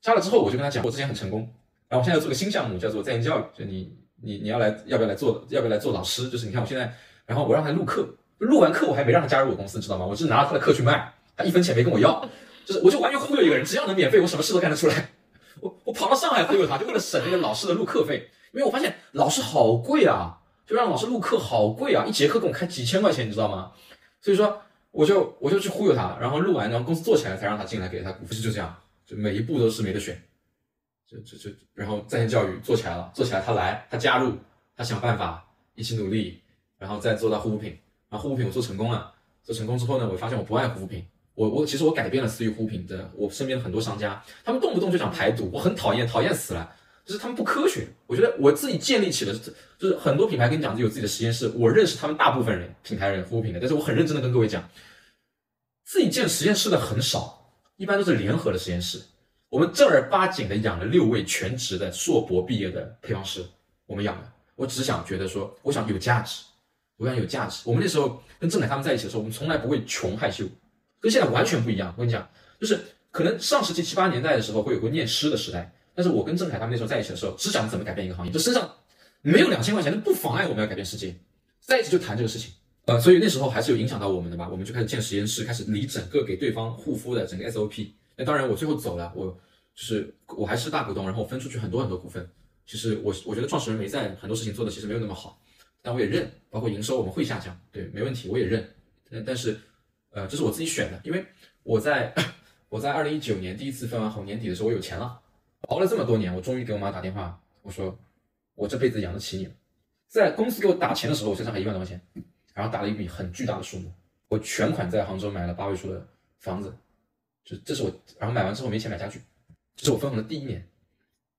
加了之后我就跟他讲，我之前很成功，然后我现在要做个新项目，叫做在线教育，就你你你要来要不要来做要不要来做老师？就是你看我现在，然后我让他录课，录完课我还没让他加入我公司，你知道吗？我只是拿了他的课去卖，他一分钱没跟我要，就是我就完全忽悠一个人，只要能免费，我什么事都干得出来。我我跑到上海忽悠他，就为了省那个老师的录课费，因为我发现老师好贵啊，就让老师录课好贵啊，一节课给我开几千块钱，你知道吗？所以说我就我就去忽悠他，然后录完，然后公司做起来才让他进来给他股份，就这样，就每一步都是没得选，就就就然后在线教育做起来了，做起来他来他加入他想办法一起努力，然后再做到护肤品，然后护肤品我做成功了，做成功之后呢，我发现我不爱护肤品。我我其实我改变了私域护肤品的，我身边的很多商家，他们动不动就讲排毒，我很讨厌，讨厌死了，就是他们不科学。我觉得我自己建立起了，就是很多品牌跟你讲有自己的实验室，我认识他们大部分人，品牌人护肤品的，但是我很认真的跟各位讲，自己建实验室的很少，一般都是联合的实验室。我们正儿八经的养了六位全职的硕博毕业的配方师，我们养的。我只想觉得说，我想有价值，我想有价值。我们那时候跟郑恺他们在一起的时候，我们从来不会穷害羞。跟现在完全不一样，我跟你讲，就是可能上世纪七八年代的时候会有个念诗的时代，但是我跟郑恺他们那时候在一起的时候，只讲怎么改变一个行业，就身上没有两千块钱，那不妨碍我们要改变世界，在一起就谈这个事情，呃，所以那时候还是有影响到我们的吧，我们就开始建实验室，开始理整个给对方护肤的整个 SOP。那当然我最后走了，我就是我还是大股东，然后分出去很多很多股份。其实我我觉得创始人没在，很多事情做的其实没有那么好，但我也认，包括营收我们会下降，对，没问题，我也认，但但是。呃，这是我自己选的，因为我在我在二零一九年第一次分完红年底的时候，我有钱了，熬了这么多年，我终于给我妈打电话，我说我这辈子养得起你了。在公司给我打钱的时候，我身上还一万多块钱，然后打了一笔很巨大的数目，我全款在杭州买了八位数的房子，就这是我，然后买完之后没钱买家具，这是我分红的第一年，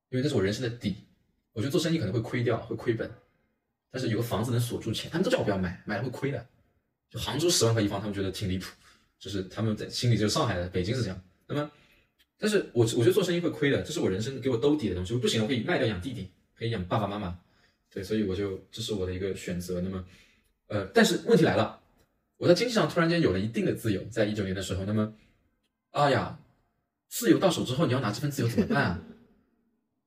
因为这是我人生的底。我觉得做生意可能会亏掉，会亏本，但是有个房子能锁住钱，他们都叫我不要买，买了会亏的。就杭州十万块一方，他们觉得挺离谱，就是他们在心里就是上海的，北京是这样。那么，但是我我觉得做生意会亏的，这是我人生给我兜底的东西。不行，我可以卖掉养弟弟，可以养爸爸妈妈，对，所以我就这是我的一个选择。那么，呃，但是问题来了，我在经济上突然间有了一定的自由，在一九年的时候，那么，哎呀，自由到手之后，你要拿这份自由怎么办啊？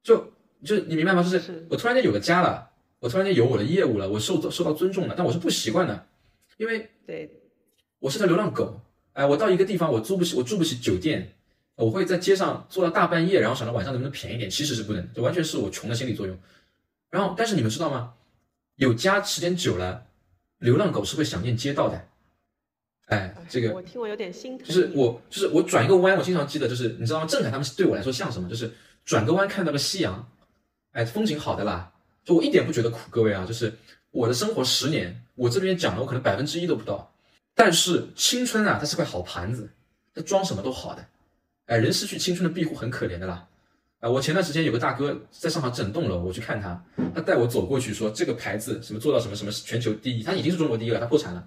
就就你明白吗？就是我突然间有个家了，我突然间有我的业务了，我受受到尊重了，但我是不习惯的。因为对，我是条流浪狗，哎，我到一个地方，我租不起，我住不起酒店，我会在街上坐到大半夜，然后想着晚上能不能便宜点，其实是不能，这完全是我穷的心理作用。然后，但是你们知道吗？有家时间久了，流浪狗是会想念街道的。哎，这个我听我有点心疼。就是我，就是我转一个弯，我经常记得，就是你知道吗？郑恺他们对我来说像什么？就是转个弯看到个夕阳，哎，风景好的啦，就我一点不觉得苦，各位啊，就是。我的生活十年，我这边讲了，我可能百分之一都不到。但是青春啊，它是块好盘子，它装什么都好的。哎，人失去青春的庇护很可怜的啦。啊，我前段时间有个大哥在上海整栋楼，我去看他，他带我走过去说这个牌子什么做到什么什么全球第一，他已经是中国第一了，他破产了，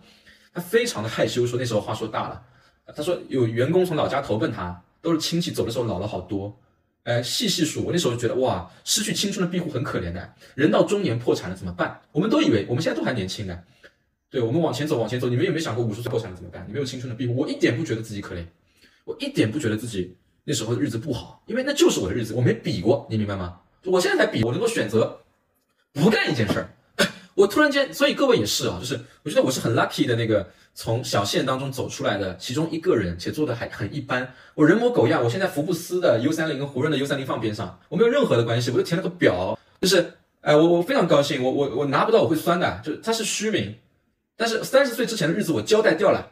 他非常的害羞，说那时候话说大了，他说有员工从老家投奔他，都是亲戚，走的时候老了好多。哎，细细数，我那时候就觉得哇，失去青春的庇护很可怜的。人到中年破产了怎么办？我们都以为我们现在都还年轻呢，对我们往前走，往前走。你们有没有想过五十岁破产了怎么办？你没有青春的庇护，我一点不觉得自己可怜，我一点不觉得自己那时候的日子不好，因为那就是我的日子，我没比过，你明白吗？我现在才比，我能够选择不干一件事儿。[LAUGHS] 我突然间，所以各位也是啊，就是我觉得我是很 lucky 的那个从小县当中走出来的其中一个人，且做的还很一般。我人模狗样，我现在福布斯的 U 三零跟胡润的 U 三零放边上，我没有任何的关系，我就填了个表，就是哎，我我非常高兴，我我我拿不到我会酸的，就他是虚名，但是三十岁之前的日子我交代掉了，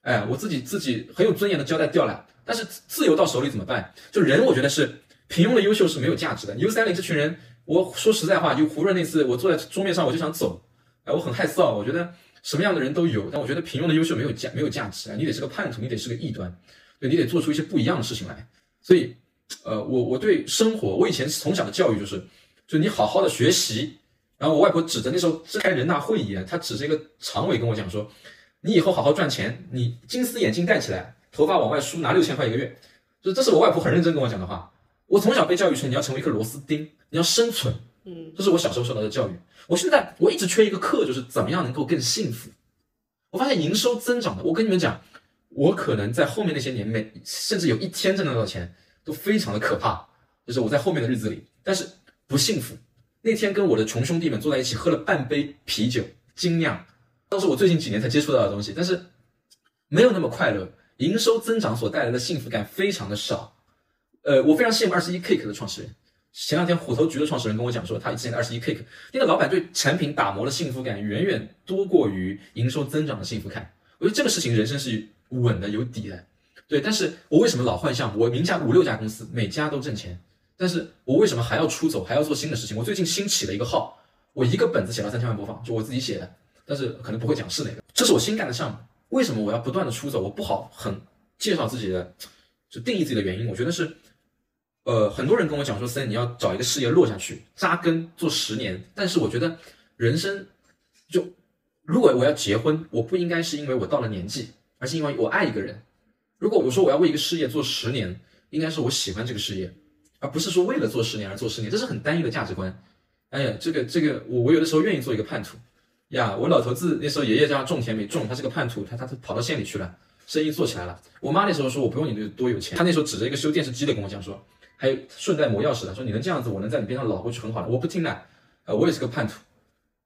哎，我自己自己很有尊严的交代掉了。但是自由到手里怎么办？就人，我觉得是平庸的优秀是没有价值的。U 三零这群人。我说实在话，就胡润那次，我坐在桌面上我就想走，哎，我很害臊。我觉得什么样的人都有，但我觉得平庸的优秀没有价没有价值啊！你得是个叛徒，你得是个异端，对你得做出一些不一样的事情来。所以，呃，我我对生活，我以前从小的教育就是，就你好好的学习。然后我外婆指着那时候召开人大会议啊，她指着一个常委跟我讲说，你以后好好赚钱，你金丝眼镜戴起来，头发往外梳，拿六千块一个月。就这是我外婆很认真跟我讲的话。我从小被教育成你要成为一颗螺丝钉，你要生存。嗯，这是我小时候受到的教育。我现在我一直缺一个课，就是怎么样能够更幸福。我发现营收增长的，我跟你们讲，我可能在后面那些年，每甚至有一天挣到的钱都非常的可怕，就是我在后面的日子里，但是不幸福。那天跟我的穷兄弟们坐在一起，喝了半杯啤酒，精酿，都是我最近几年才接触到的东西，但是没有那么快乐。营收增长所带来的幸福感非常的少。呃，我非常羡慕二十一 Cake 的创始人。前两天虎头局的创始人跟我讲说，他之前的二十一 Cake 那个老板对产品打磨的幸福感远远多过于营收增长的幸福感。我觉得这个事情人生是稳的有底的。对，但是我为什么老换项目？我名下五六家公司，每家都挣钱。但是我为什么还要出走，还要做新的事情？我最近新起了一个号，我一个本子写了三千万播放，就我自己写的，但是可能不会讲是哪个。这是我新干的项目，为什么我要不断的出走？我不好很介绍自己的，就定义自己的原因。我觉得是，呃，很多人跟我讲说，森你要找一个事业落下去，扎根做十年。但是我觉得人生就，如果我要结婚，我不应该是因为我到了年纪，而是因为我爱一个人。如果我说我要为一个事业做十年，应该是我喜欢这个事业。而不是说为了做十年而做十年，这是很单一的价值观。哎呀，这个这个，我我有的时候愿意做一个叛徒呀。我老头子那时候爷爷家种田没种，他是个叛徒，他他他跑到县里去了，生意做起来了。我妈那时候说我不用你多有钱，他那时候指着一个修电视机的跟我讲说，还有顺带磨钥匙的，说你能这样子，我能在你边上老过去很好了。我不听的，呃，我也是个叛徒。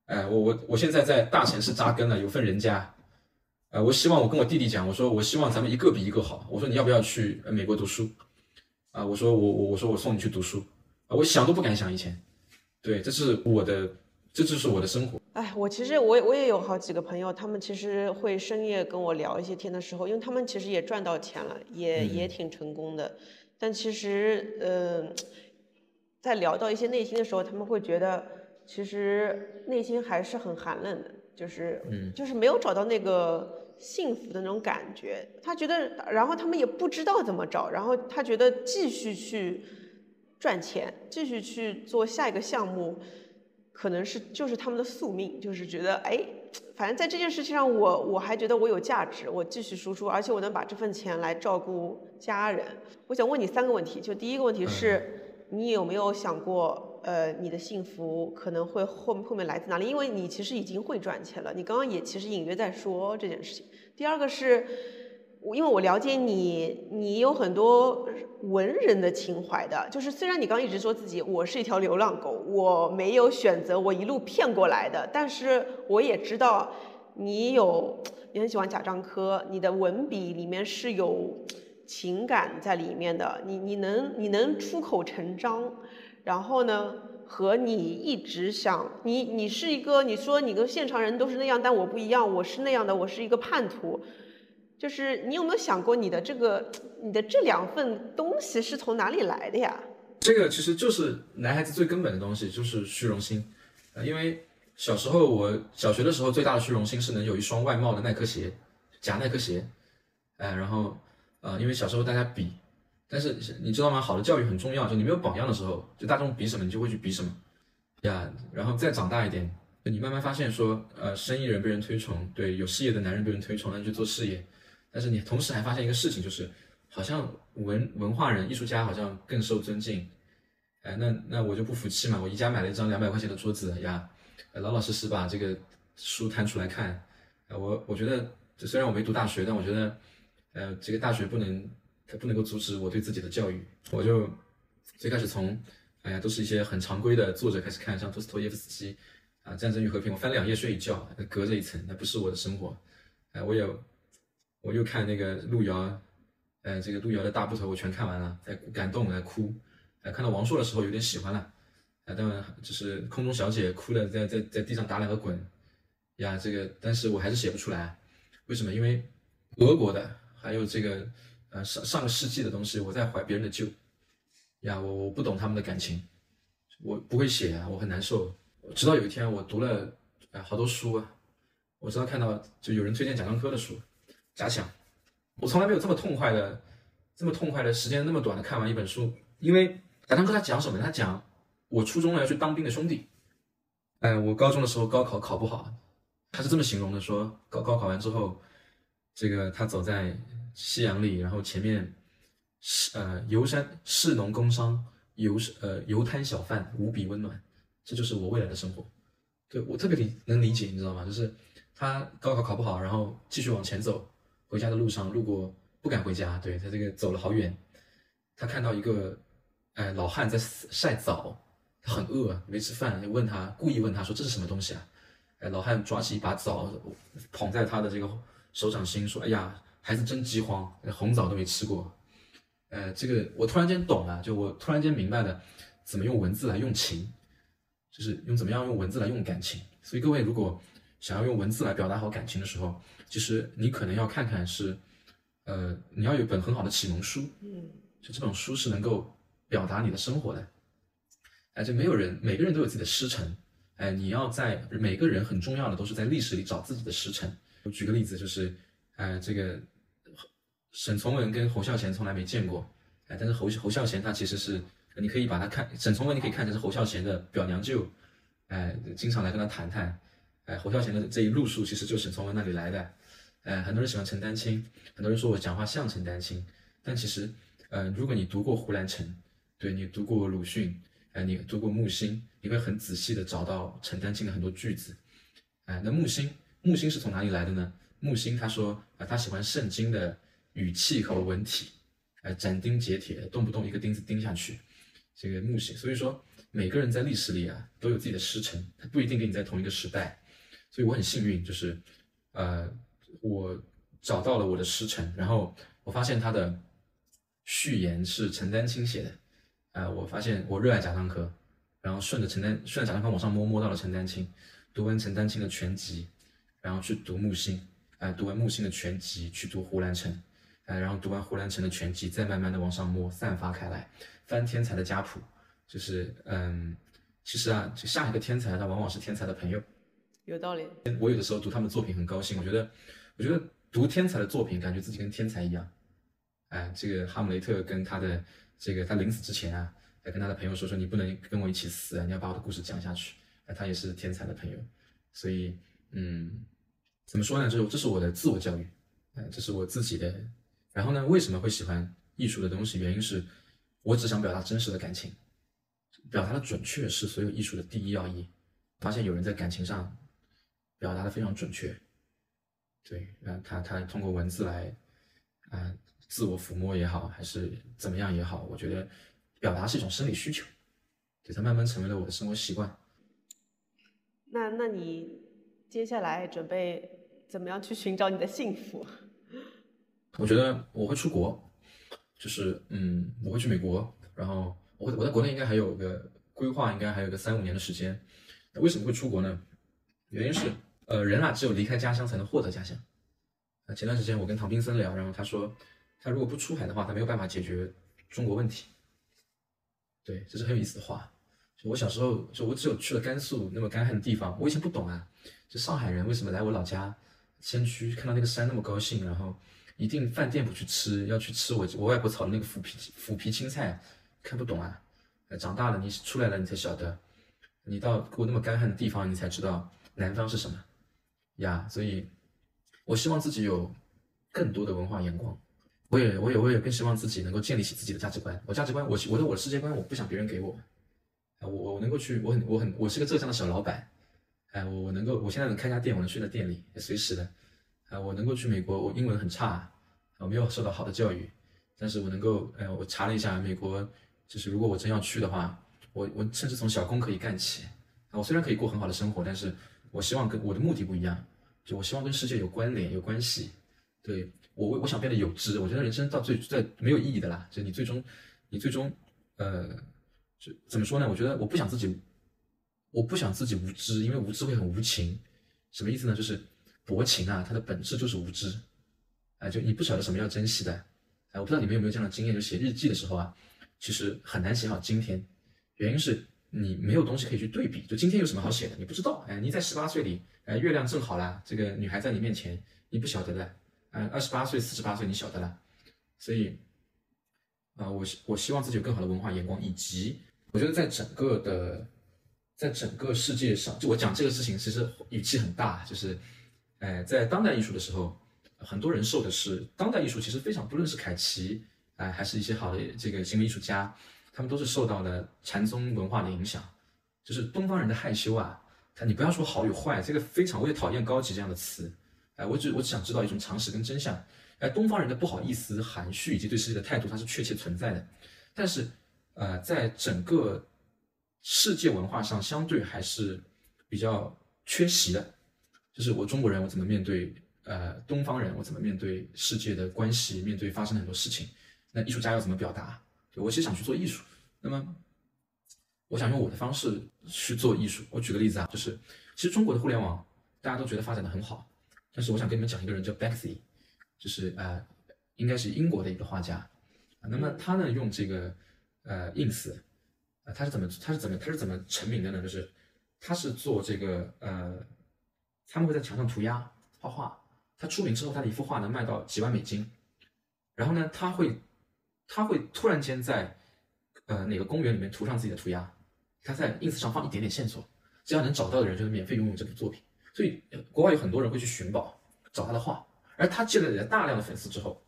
哎，我我我现在在大城市扎根了，有份人家。呃，我希望我跟我弟弟讲，我说我希望咱们一个比一个好。我说你要不要去美国读书？啊，我说我我我说我送你去读书啊，我想都不敢想以前，对，这是我的，这就是我的生活。哎，我其实我我也有好几个朋友，他们其实会深夜跟我聊一些天的时候，因为他们其实也赚到钱了，也也挺成功的，但其实呃，在聊到一些内心的时候，他们会觉得其实内心还是很寒冷的，就是嗯，就是没有找到那个。幸福的那种感觉，他觉得，然后他们也不知道怎么找，然后他觉得继续去赚钱，继续去做下一个项目，可能是就是他们的宿命，就是觉得，哎，反正在这件事情上，我我还觉得我有价值，我继续输出，而且我能把这份钱来照顾家人。我想问你三个问题，就第一个问题是，你有没有想过？呃，你的幸福可能会后后面来自哪里？因为你其实已经会赚钱了。你刚刚也其实隐约在说这件事情。第二个是，因为我了解你，你有很多文人的情怀的。就是虽然你刚刚一直说自己我是一条流浪狗，我没有选择，我一路骗过来的。但是我也知道你有，你很喜欢贾樟柯，你的文笔里面是有情感在里面的。你你能你能出口成章。然后呢，和你一直想你，你是一个，你说你跟现场人都是那样，但我不一样，我是那样的，我是一个叛徒。就是你有没有想过，你的这个，你的这两份东西是从哪里来的呀？这个其实就是男孩子最根本的东西，就是虚荣心。呃，因为小时候我小学的时候最大的虚荣心是能有一双外贸的耐克鞋，假耐克鞋。哎，然后，呃，因为小时候大家比。但是你知道吗？好的教育很重要。就你没有榜样的时候，就大众比什么，你就会去比什么呀。然后再长大一点，你慢慢发现说，呃，生意人被人推崇，对，有事业的男人被人推崇，那你去做事业。但是你同时还发现一个事情，就是好像文文化人、艺术家好像更受尊敬。哎，那那我就不服气嘛。我宜家买了一张两百块钱的桌子呀，老老实实把这个书摊出来看。我我觉得，虽然我没读大学，但我觉得，呃，这个大学不能。它不能够阻止我对自己的教育，我就最开始从，哎呀，都是一些很常规的作者开始看，像托斯托耶夫斯基啊，《战争与和平》，我翻两页睡一觉，隔着一层，那不是我的生活。哎，我也，我又看那个路遥，呃，这个路遥的大部头我全看完了，在感动，在哭。呃，看到王朔的时候有点喜欢了，啊，当然就是空中小姐哭了，在在在地上打两个滚，呀，这个，但是我还是写不出来，为什么？因为俄国的，还有这个呃。上上个世纪的东西，我在怀别人的旧呀，我我不懂他们的感情，我不会写啊，我很难受。直到有一天，我读了哎好多书啊，我知道看到就有人推荐贾樟柯的书，假想，我从来没有这么痛快的，这么痛快的时间那么短的看完一本书，因为贾樟柯他讲什么？他讲我初中了要去当兵的兄弟，哎，我高中的时候高考考不好，他是这么形容的，说高高考完之后，这个他走在夕阳里，然后前面是呃游山士农工商游呃游滩小贩无比温暖，这就是我未来的生活。对我特别理能理解，你知道吗？就是他高考考不好，然后继续往前走，回家的路上路过不敢回家，对他这个走了好远，他看到一个哎老汉在晒枣，他很饿没吃饭，就问他故意问他说这是什么东西啊？哎老汉抓起一把枣捧在他的这个手掌心说哎呀孩子真饥荒，红枣都没吃过。呃这个我突然间懂了，就我突然间明白了怎么用文字来用情。就是用怎么样用文字来用感情，所以各位如果想要用文字来表达好感情的时候，其实你可能要看看是，呃，你要有一本很好的启蒙书，嗯，就这本书是能够表达你的生活的，哎，就没有人，每个人都有自己的师承，哎，你要在每个人很重要的都是在历史里找自己的师承。我举个例子，就是，哎，这个沈从文跟侯孝贤从来没见过，哎，但是侯侯孝贤他其实是。你可以把他看沈从文，你可以看成是侯孝贤的表娘舅，哎，经常来跟他谈谈，哎，侯孝贤的这一路数其实就沈从文那里来的，哎，很多人喜欢陈丹青，很多人说我讲话像陈丹青，但其实，呃，如果你读过胡兰成，对你读过鲁迅，哎，你读过木心，你会很仔细的找到陈丹青的很多句子，哎，那木心，木心是从哪里来的呢？木心他说啊，他喜欢圣经的语气和文体，哎，斩钉截铁，动不动一个钉子钉下去。这个木心，所以说每个人在历史里啊都有自己的师承，他不一定跟你在同一个时代，所以我很幸运，就是呃我找到了我的师承，然后我发现他的序言是陈丹青写的，呃我发现我热爱贾樟柯，然后顺着陈丹顺着贾樟柯往上摸摸到了陈丹青，读完陈丹青的全集，然后去读木心，哎读完木心的全集去读胡兰成，哎然后读完胡兰成的全集，再慢慢的往上摸散发开来。翻天才的家谱，就是嗯，其实啊，就下一个天才，他往往是天才的朋友。有道理。我有的时候读他们作品很高兴，我觉得，我觉得读天才的作品，感觉自己跟天才一样。哎，这个哈姆雷特跟他的这个他临死之前啊，还跟他的朋友说说，你不能跟我一起死啊，你要把我的故事讲下去。哎，他也是天才的朋友。所以，嗯，怎么说呢？就是这是我的自我教育，哎，这是我自己的。然后呢，为什么会喜欢艺术的东西？原因是。我只想表达真实的感情，表达的准确是所有艺术的第一要义。发现有人在感情上表达的非常准确，对，那他他通过文字来啊自我抚摸也好，还是怎么样也好，我觉得表达是一种生理需求，对，它慢慢成为了我的生活习惯。那那你接下来准备怎么样去寻找你的幸福？我觉得我会出国。就是嗯，我会去美国，然后我我在国内应该还有个规划，应该还有个三五年的时间。那为什么会出国呢？原因是呃，人啊，只有离开家乡才能获得家乡。啊，前段时间我跟唐宾森聊，然后他说，他如果不出海的话，他没有办法解决中国问题。对，这是很有意思的话。就我小时候，就我只有去了甘肃那么干旱的地方，我以前不懂啊。就上海人为什么来我老家先驱看到那个山那么高兴，然后。一定饭店不去吃，要去吃我我外婆炒的那个腐皮腐皮青菜，看不懂啊！长大了你出来了，你才晓得，你到过那么干旱的地方，你才知道南方是什么呀。所以，我希望自己有更多的文化眼光，我也我也我也更希望自己能够建立起自己的价值观。我价值观，我我的我的世界观，我不想别人给我。啊，我我能够去，我很我很我是个浙江的小老板，哎，我我能够我现在能开家店，我能睡在店里，随时的。啊，我能够去美国，我英文很差，我没有受到好的教育，但是我能够，哎，我查了一下，美国就是如果我真要去的话，我我甚至从小工可以干起。啊，我虽然可以过很好的生活，但是我希望跟我的目的不一样，就我希望跟世界有关联、有关系。对我，我我想变得有知。我觉得人生到最在没有意义的啦，就你最终，你最终，呃，就怎么说呢？我觉得我不想自己，我不想自己无知，因为无知会很无情。什么意思呢？就是。薄情啊，它的本质就是无知，哎，就你不晓得什么叫珍惜的，哎，我不知道你们有没有这样的经验，就写日记的时候啊，其实很难写好今天，原因是你没有东西可以去对比，就今天有什么好写的，你不知道。哎，你在十八岁里，哎，月亮正好啦，这个女孩在你面前，你不晓得的。嗯，二十八岁、四十八岁，你晓得了。所以，啊，我我希望自己有更好的文化眼光，以及我觉得在整个的，在整个世界上，就我讲这个事情，其实语气很大，就是，哎，在当代艺术的时候，很多人受的是当代艺术，其实非常，不论是凯奇，哎，还是一些好的这个行为艺术家。他们都是受到了禅宗文化的影响，就是东方人的害羞啊，他你不要说好与坏，这个非常我也讨厌高级这样的词，哎，我只我只想知道一种常识跟真相，哎，东方人的不好意思、含蓄以及对世界的态度，它是确切存在的，但是呃，在整个世界文化上，相对还是比较缺席的，就是我中国人，我怎么面对呃东方人，我怎么面对世界的关系，面对发生的很多事情，那艺术家要怎么表达？我其实想去做艺术，那么我想用我的方式去做艺术。我举个例子啊，就是其实中国的互联网大家都觉得发展的很好，但是我想跟你们讲一个人叫 Banksy，就是呃应该是英国的一个画家，那么他呢用这个呃 ins，啊他是怎么他是怎么他是怎么成名的呢？就是他是做这个呃他们会在墙上涂鸦画画，他出名之后他的一幅画能卖到几万美金，然后呢他会。他会突然间在，呃，哪个公园里面涂上自己的涂鸦，他在 ins 上放一点点线索，只要能找到的人就能免费拥有这幅作品。所以国外有很多人会去寻宝找他的画，而他积累了大量的粉丝之后，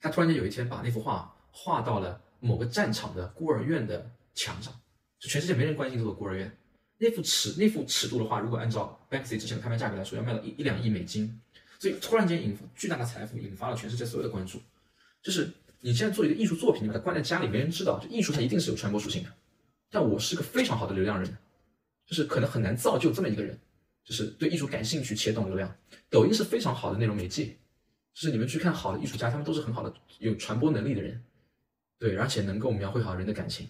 他突然间有一天把那幅画画到了某个战场的孤儿院的墙上，就全世界没人关心这个孤儿院。那幅尺那幅尺度的画，如果按照 Banksy 之前的拍卖价格来说，要卖到一一两亿美金。所以突然间引发巨大的财富引发了全世界所有的关注，就是。你现在做一个艺术作品，你把它关在家里，没人知道。就艺术，它一定是有传播属性的。但我是个非常好的流量人，就是可能很难造就这么一个人，就是对艺术感兴趣且懂流量。抖音是非常好的内容媒介，就是你们去看好的艺术家，他们都是很好的有传播能力的人，对，而且能够描绘好人的感情。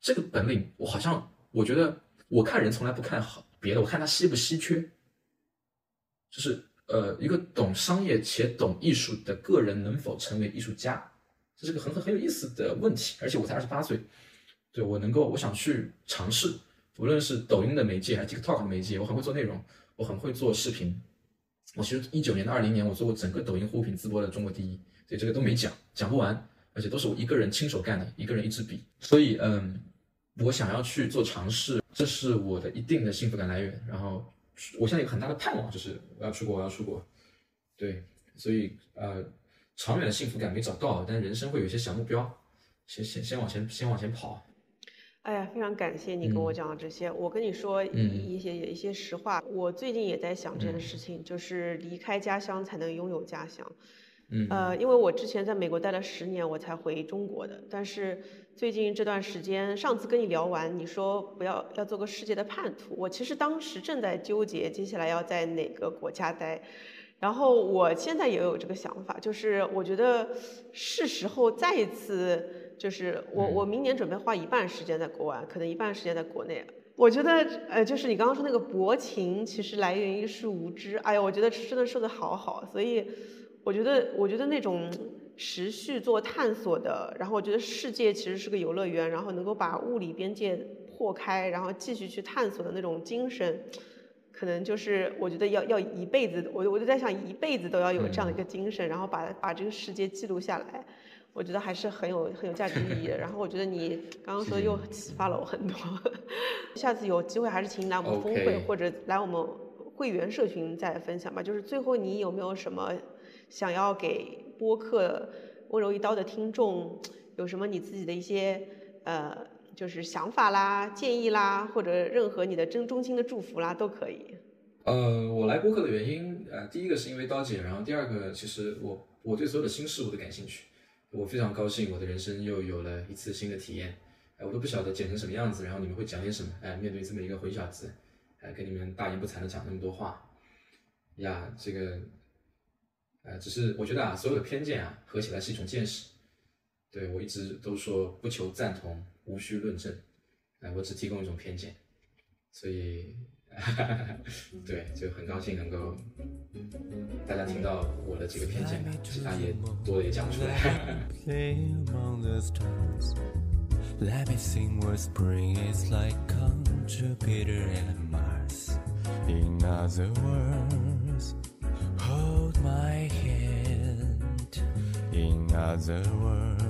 这个本领，我好像我觉得我看人从来不看好别的，我看他稀不稀缺。就是呃，一个懂商业且懂艺术的个人能否成为艺术家？这是个很很很有意思的问题，而且我才二十八岁，对我能够，我想去尝试，无论是抖音的媒介还是 TikTok 的媒介，我很会做内容，我很会做视频。我其实一九年到二零年，我做过整个抖音护肤品直播的中国第一，所以这个都没讲，讲不完，而且都是我一个人亲手干的，一个人一支笔。所以，嗯，我想要去做尝试，这是我的一定的幸福感来源。然后，我现在有很大的盼望，就是我要出国，我要出国。对，所以，呃。长远的幸福感没找到，但人生会有一些小目标，先先先往前，先往前跑。哎呀，非常感谢你跟我讲的这些。我跟你说一些一些实话，我最近也在想这件事情，就是离开家乡才能拥有家乡。嗯，呃，因为我之前在美国待了十年，我才回中国的。但是最近这段时间，上次跟你聊完，你说不要要做个世界的叛徒，我其实当时正在纠结接下来要在哪个国家待。然后我现在也有这个想法，就是我觉得是时候再一次，就是我我明年准备花一半时间在国外，可能一半时间在国内。我觉得呃，就是你刚刚说那个薄情，其实来源于是无知。哎呀，我觉得真的说的好好。所以我觉得我觉得那种持续做探索的，然后我觉得世界其实是个游乐园，然后能够把物理边界破开，然后继续去探索的那种精神。可能就是我觉得要要一辈子，我我就在想一辈子都要有这样的一个精神，然后把把这个世界记录下来，我觉得还是很有很有价值意义的。然后我觉得你 [LAUGHS] 刚刚说又启发了我很多，[LAUGHS] 下次有机会还是请你来我们峰会或者来我们会员社群再分享吧。就是最后你有没有什么想要给播客温柔一刀的听众，有什么你自己的一些呃？就是想法啦、建议啦，或者任何你的真衷心的祝福啦，都可以。呃，我来播客的原因，呃，第一个是因为刀姐，然后第二个其实我我对所有的新事物都感兴趣，我非常高兴我的人生又有了一次新的体验，哎，我都不晓得剪成什么样子，然后你们会讲点什么，哎，面对这么一个混小子，哎，跟你们大言不惭的讲那么多话，呀，这个，呃，只是我觉得啊，所有的偏见啊，合起来是一种见识，对我一直都说不求赞同。无需论证，哎，我只提供一种偏见，所以，对，就很高兴能够大家听到我的这个偏见吧，其他也多的也讲不出来。Let me sing what spring is like on Jupiter and Mars. In other words, hold my hand. In other words,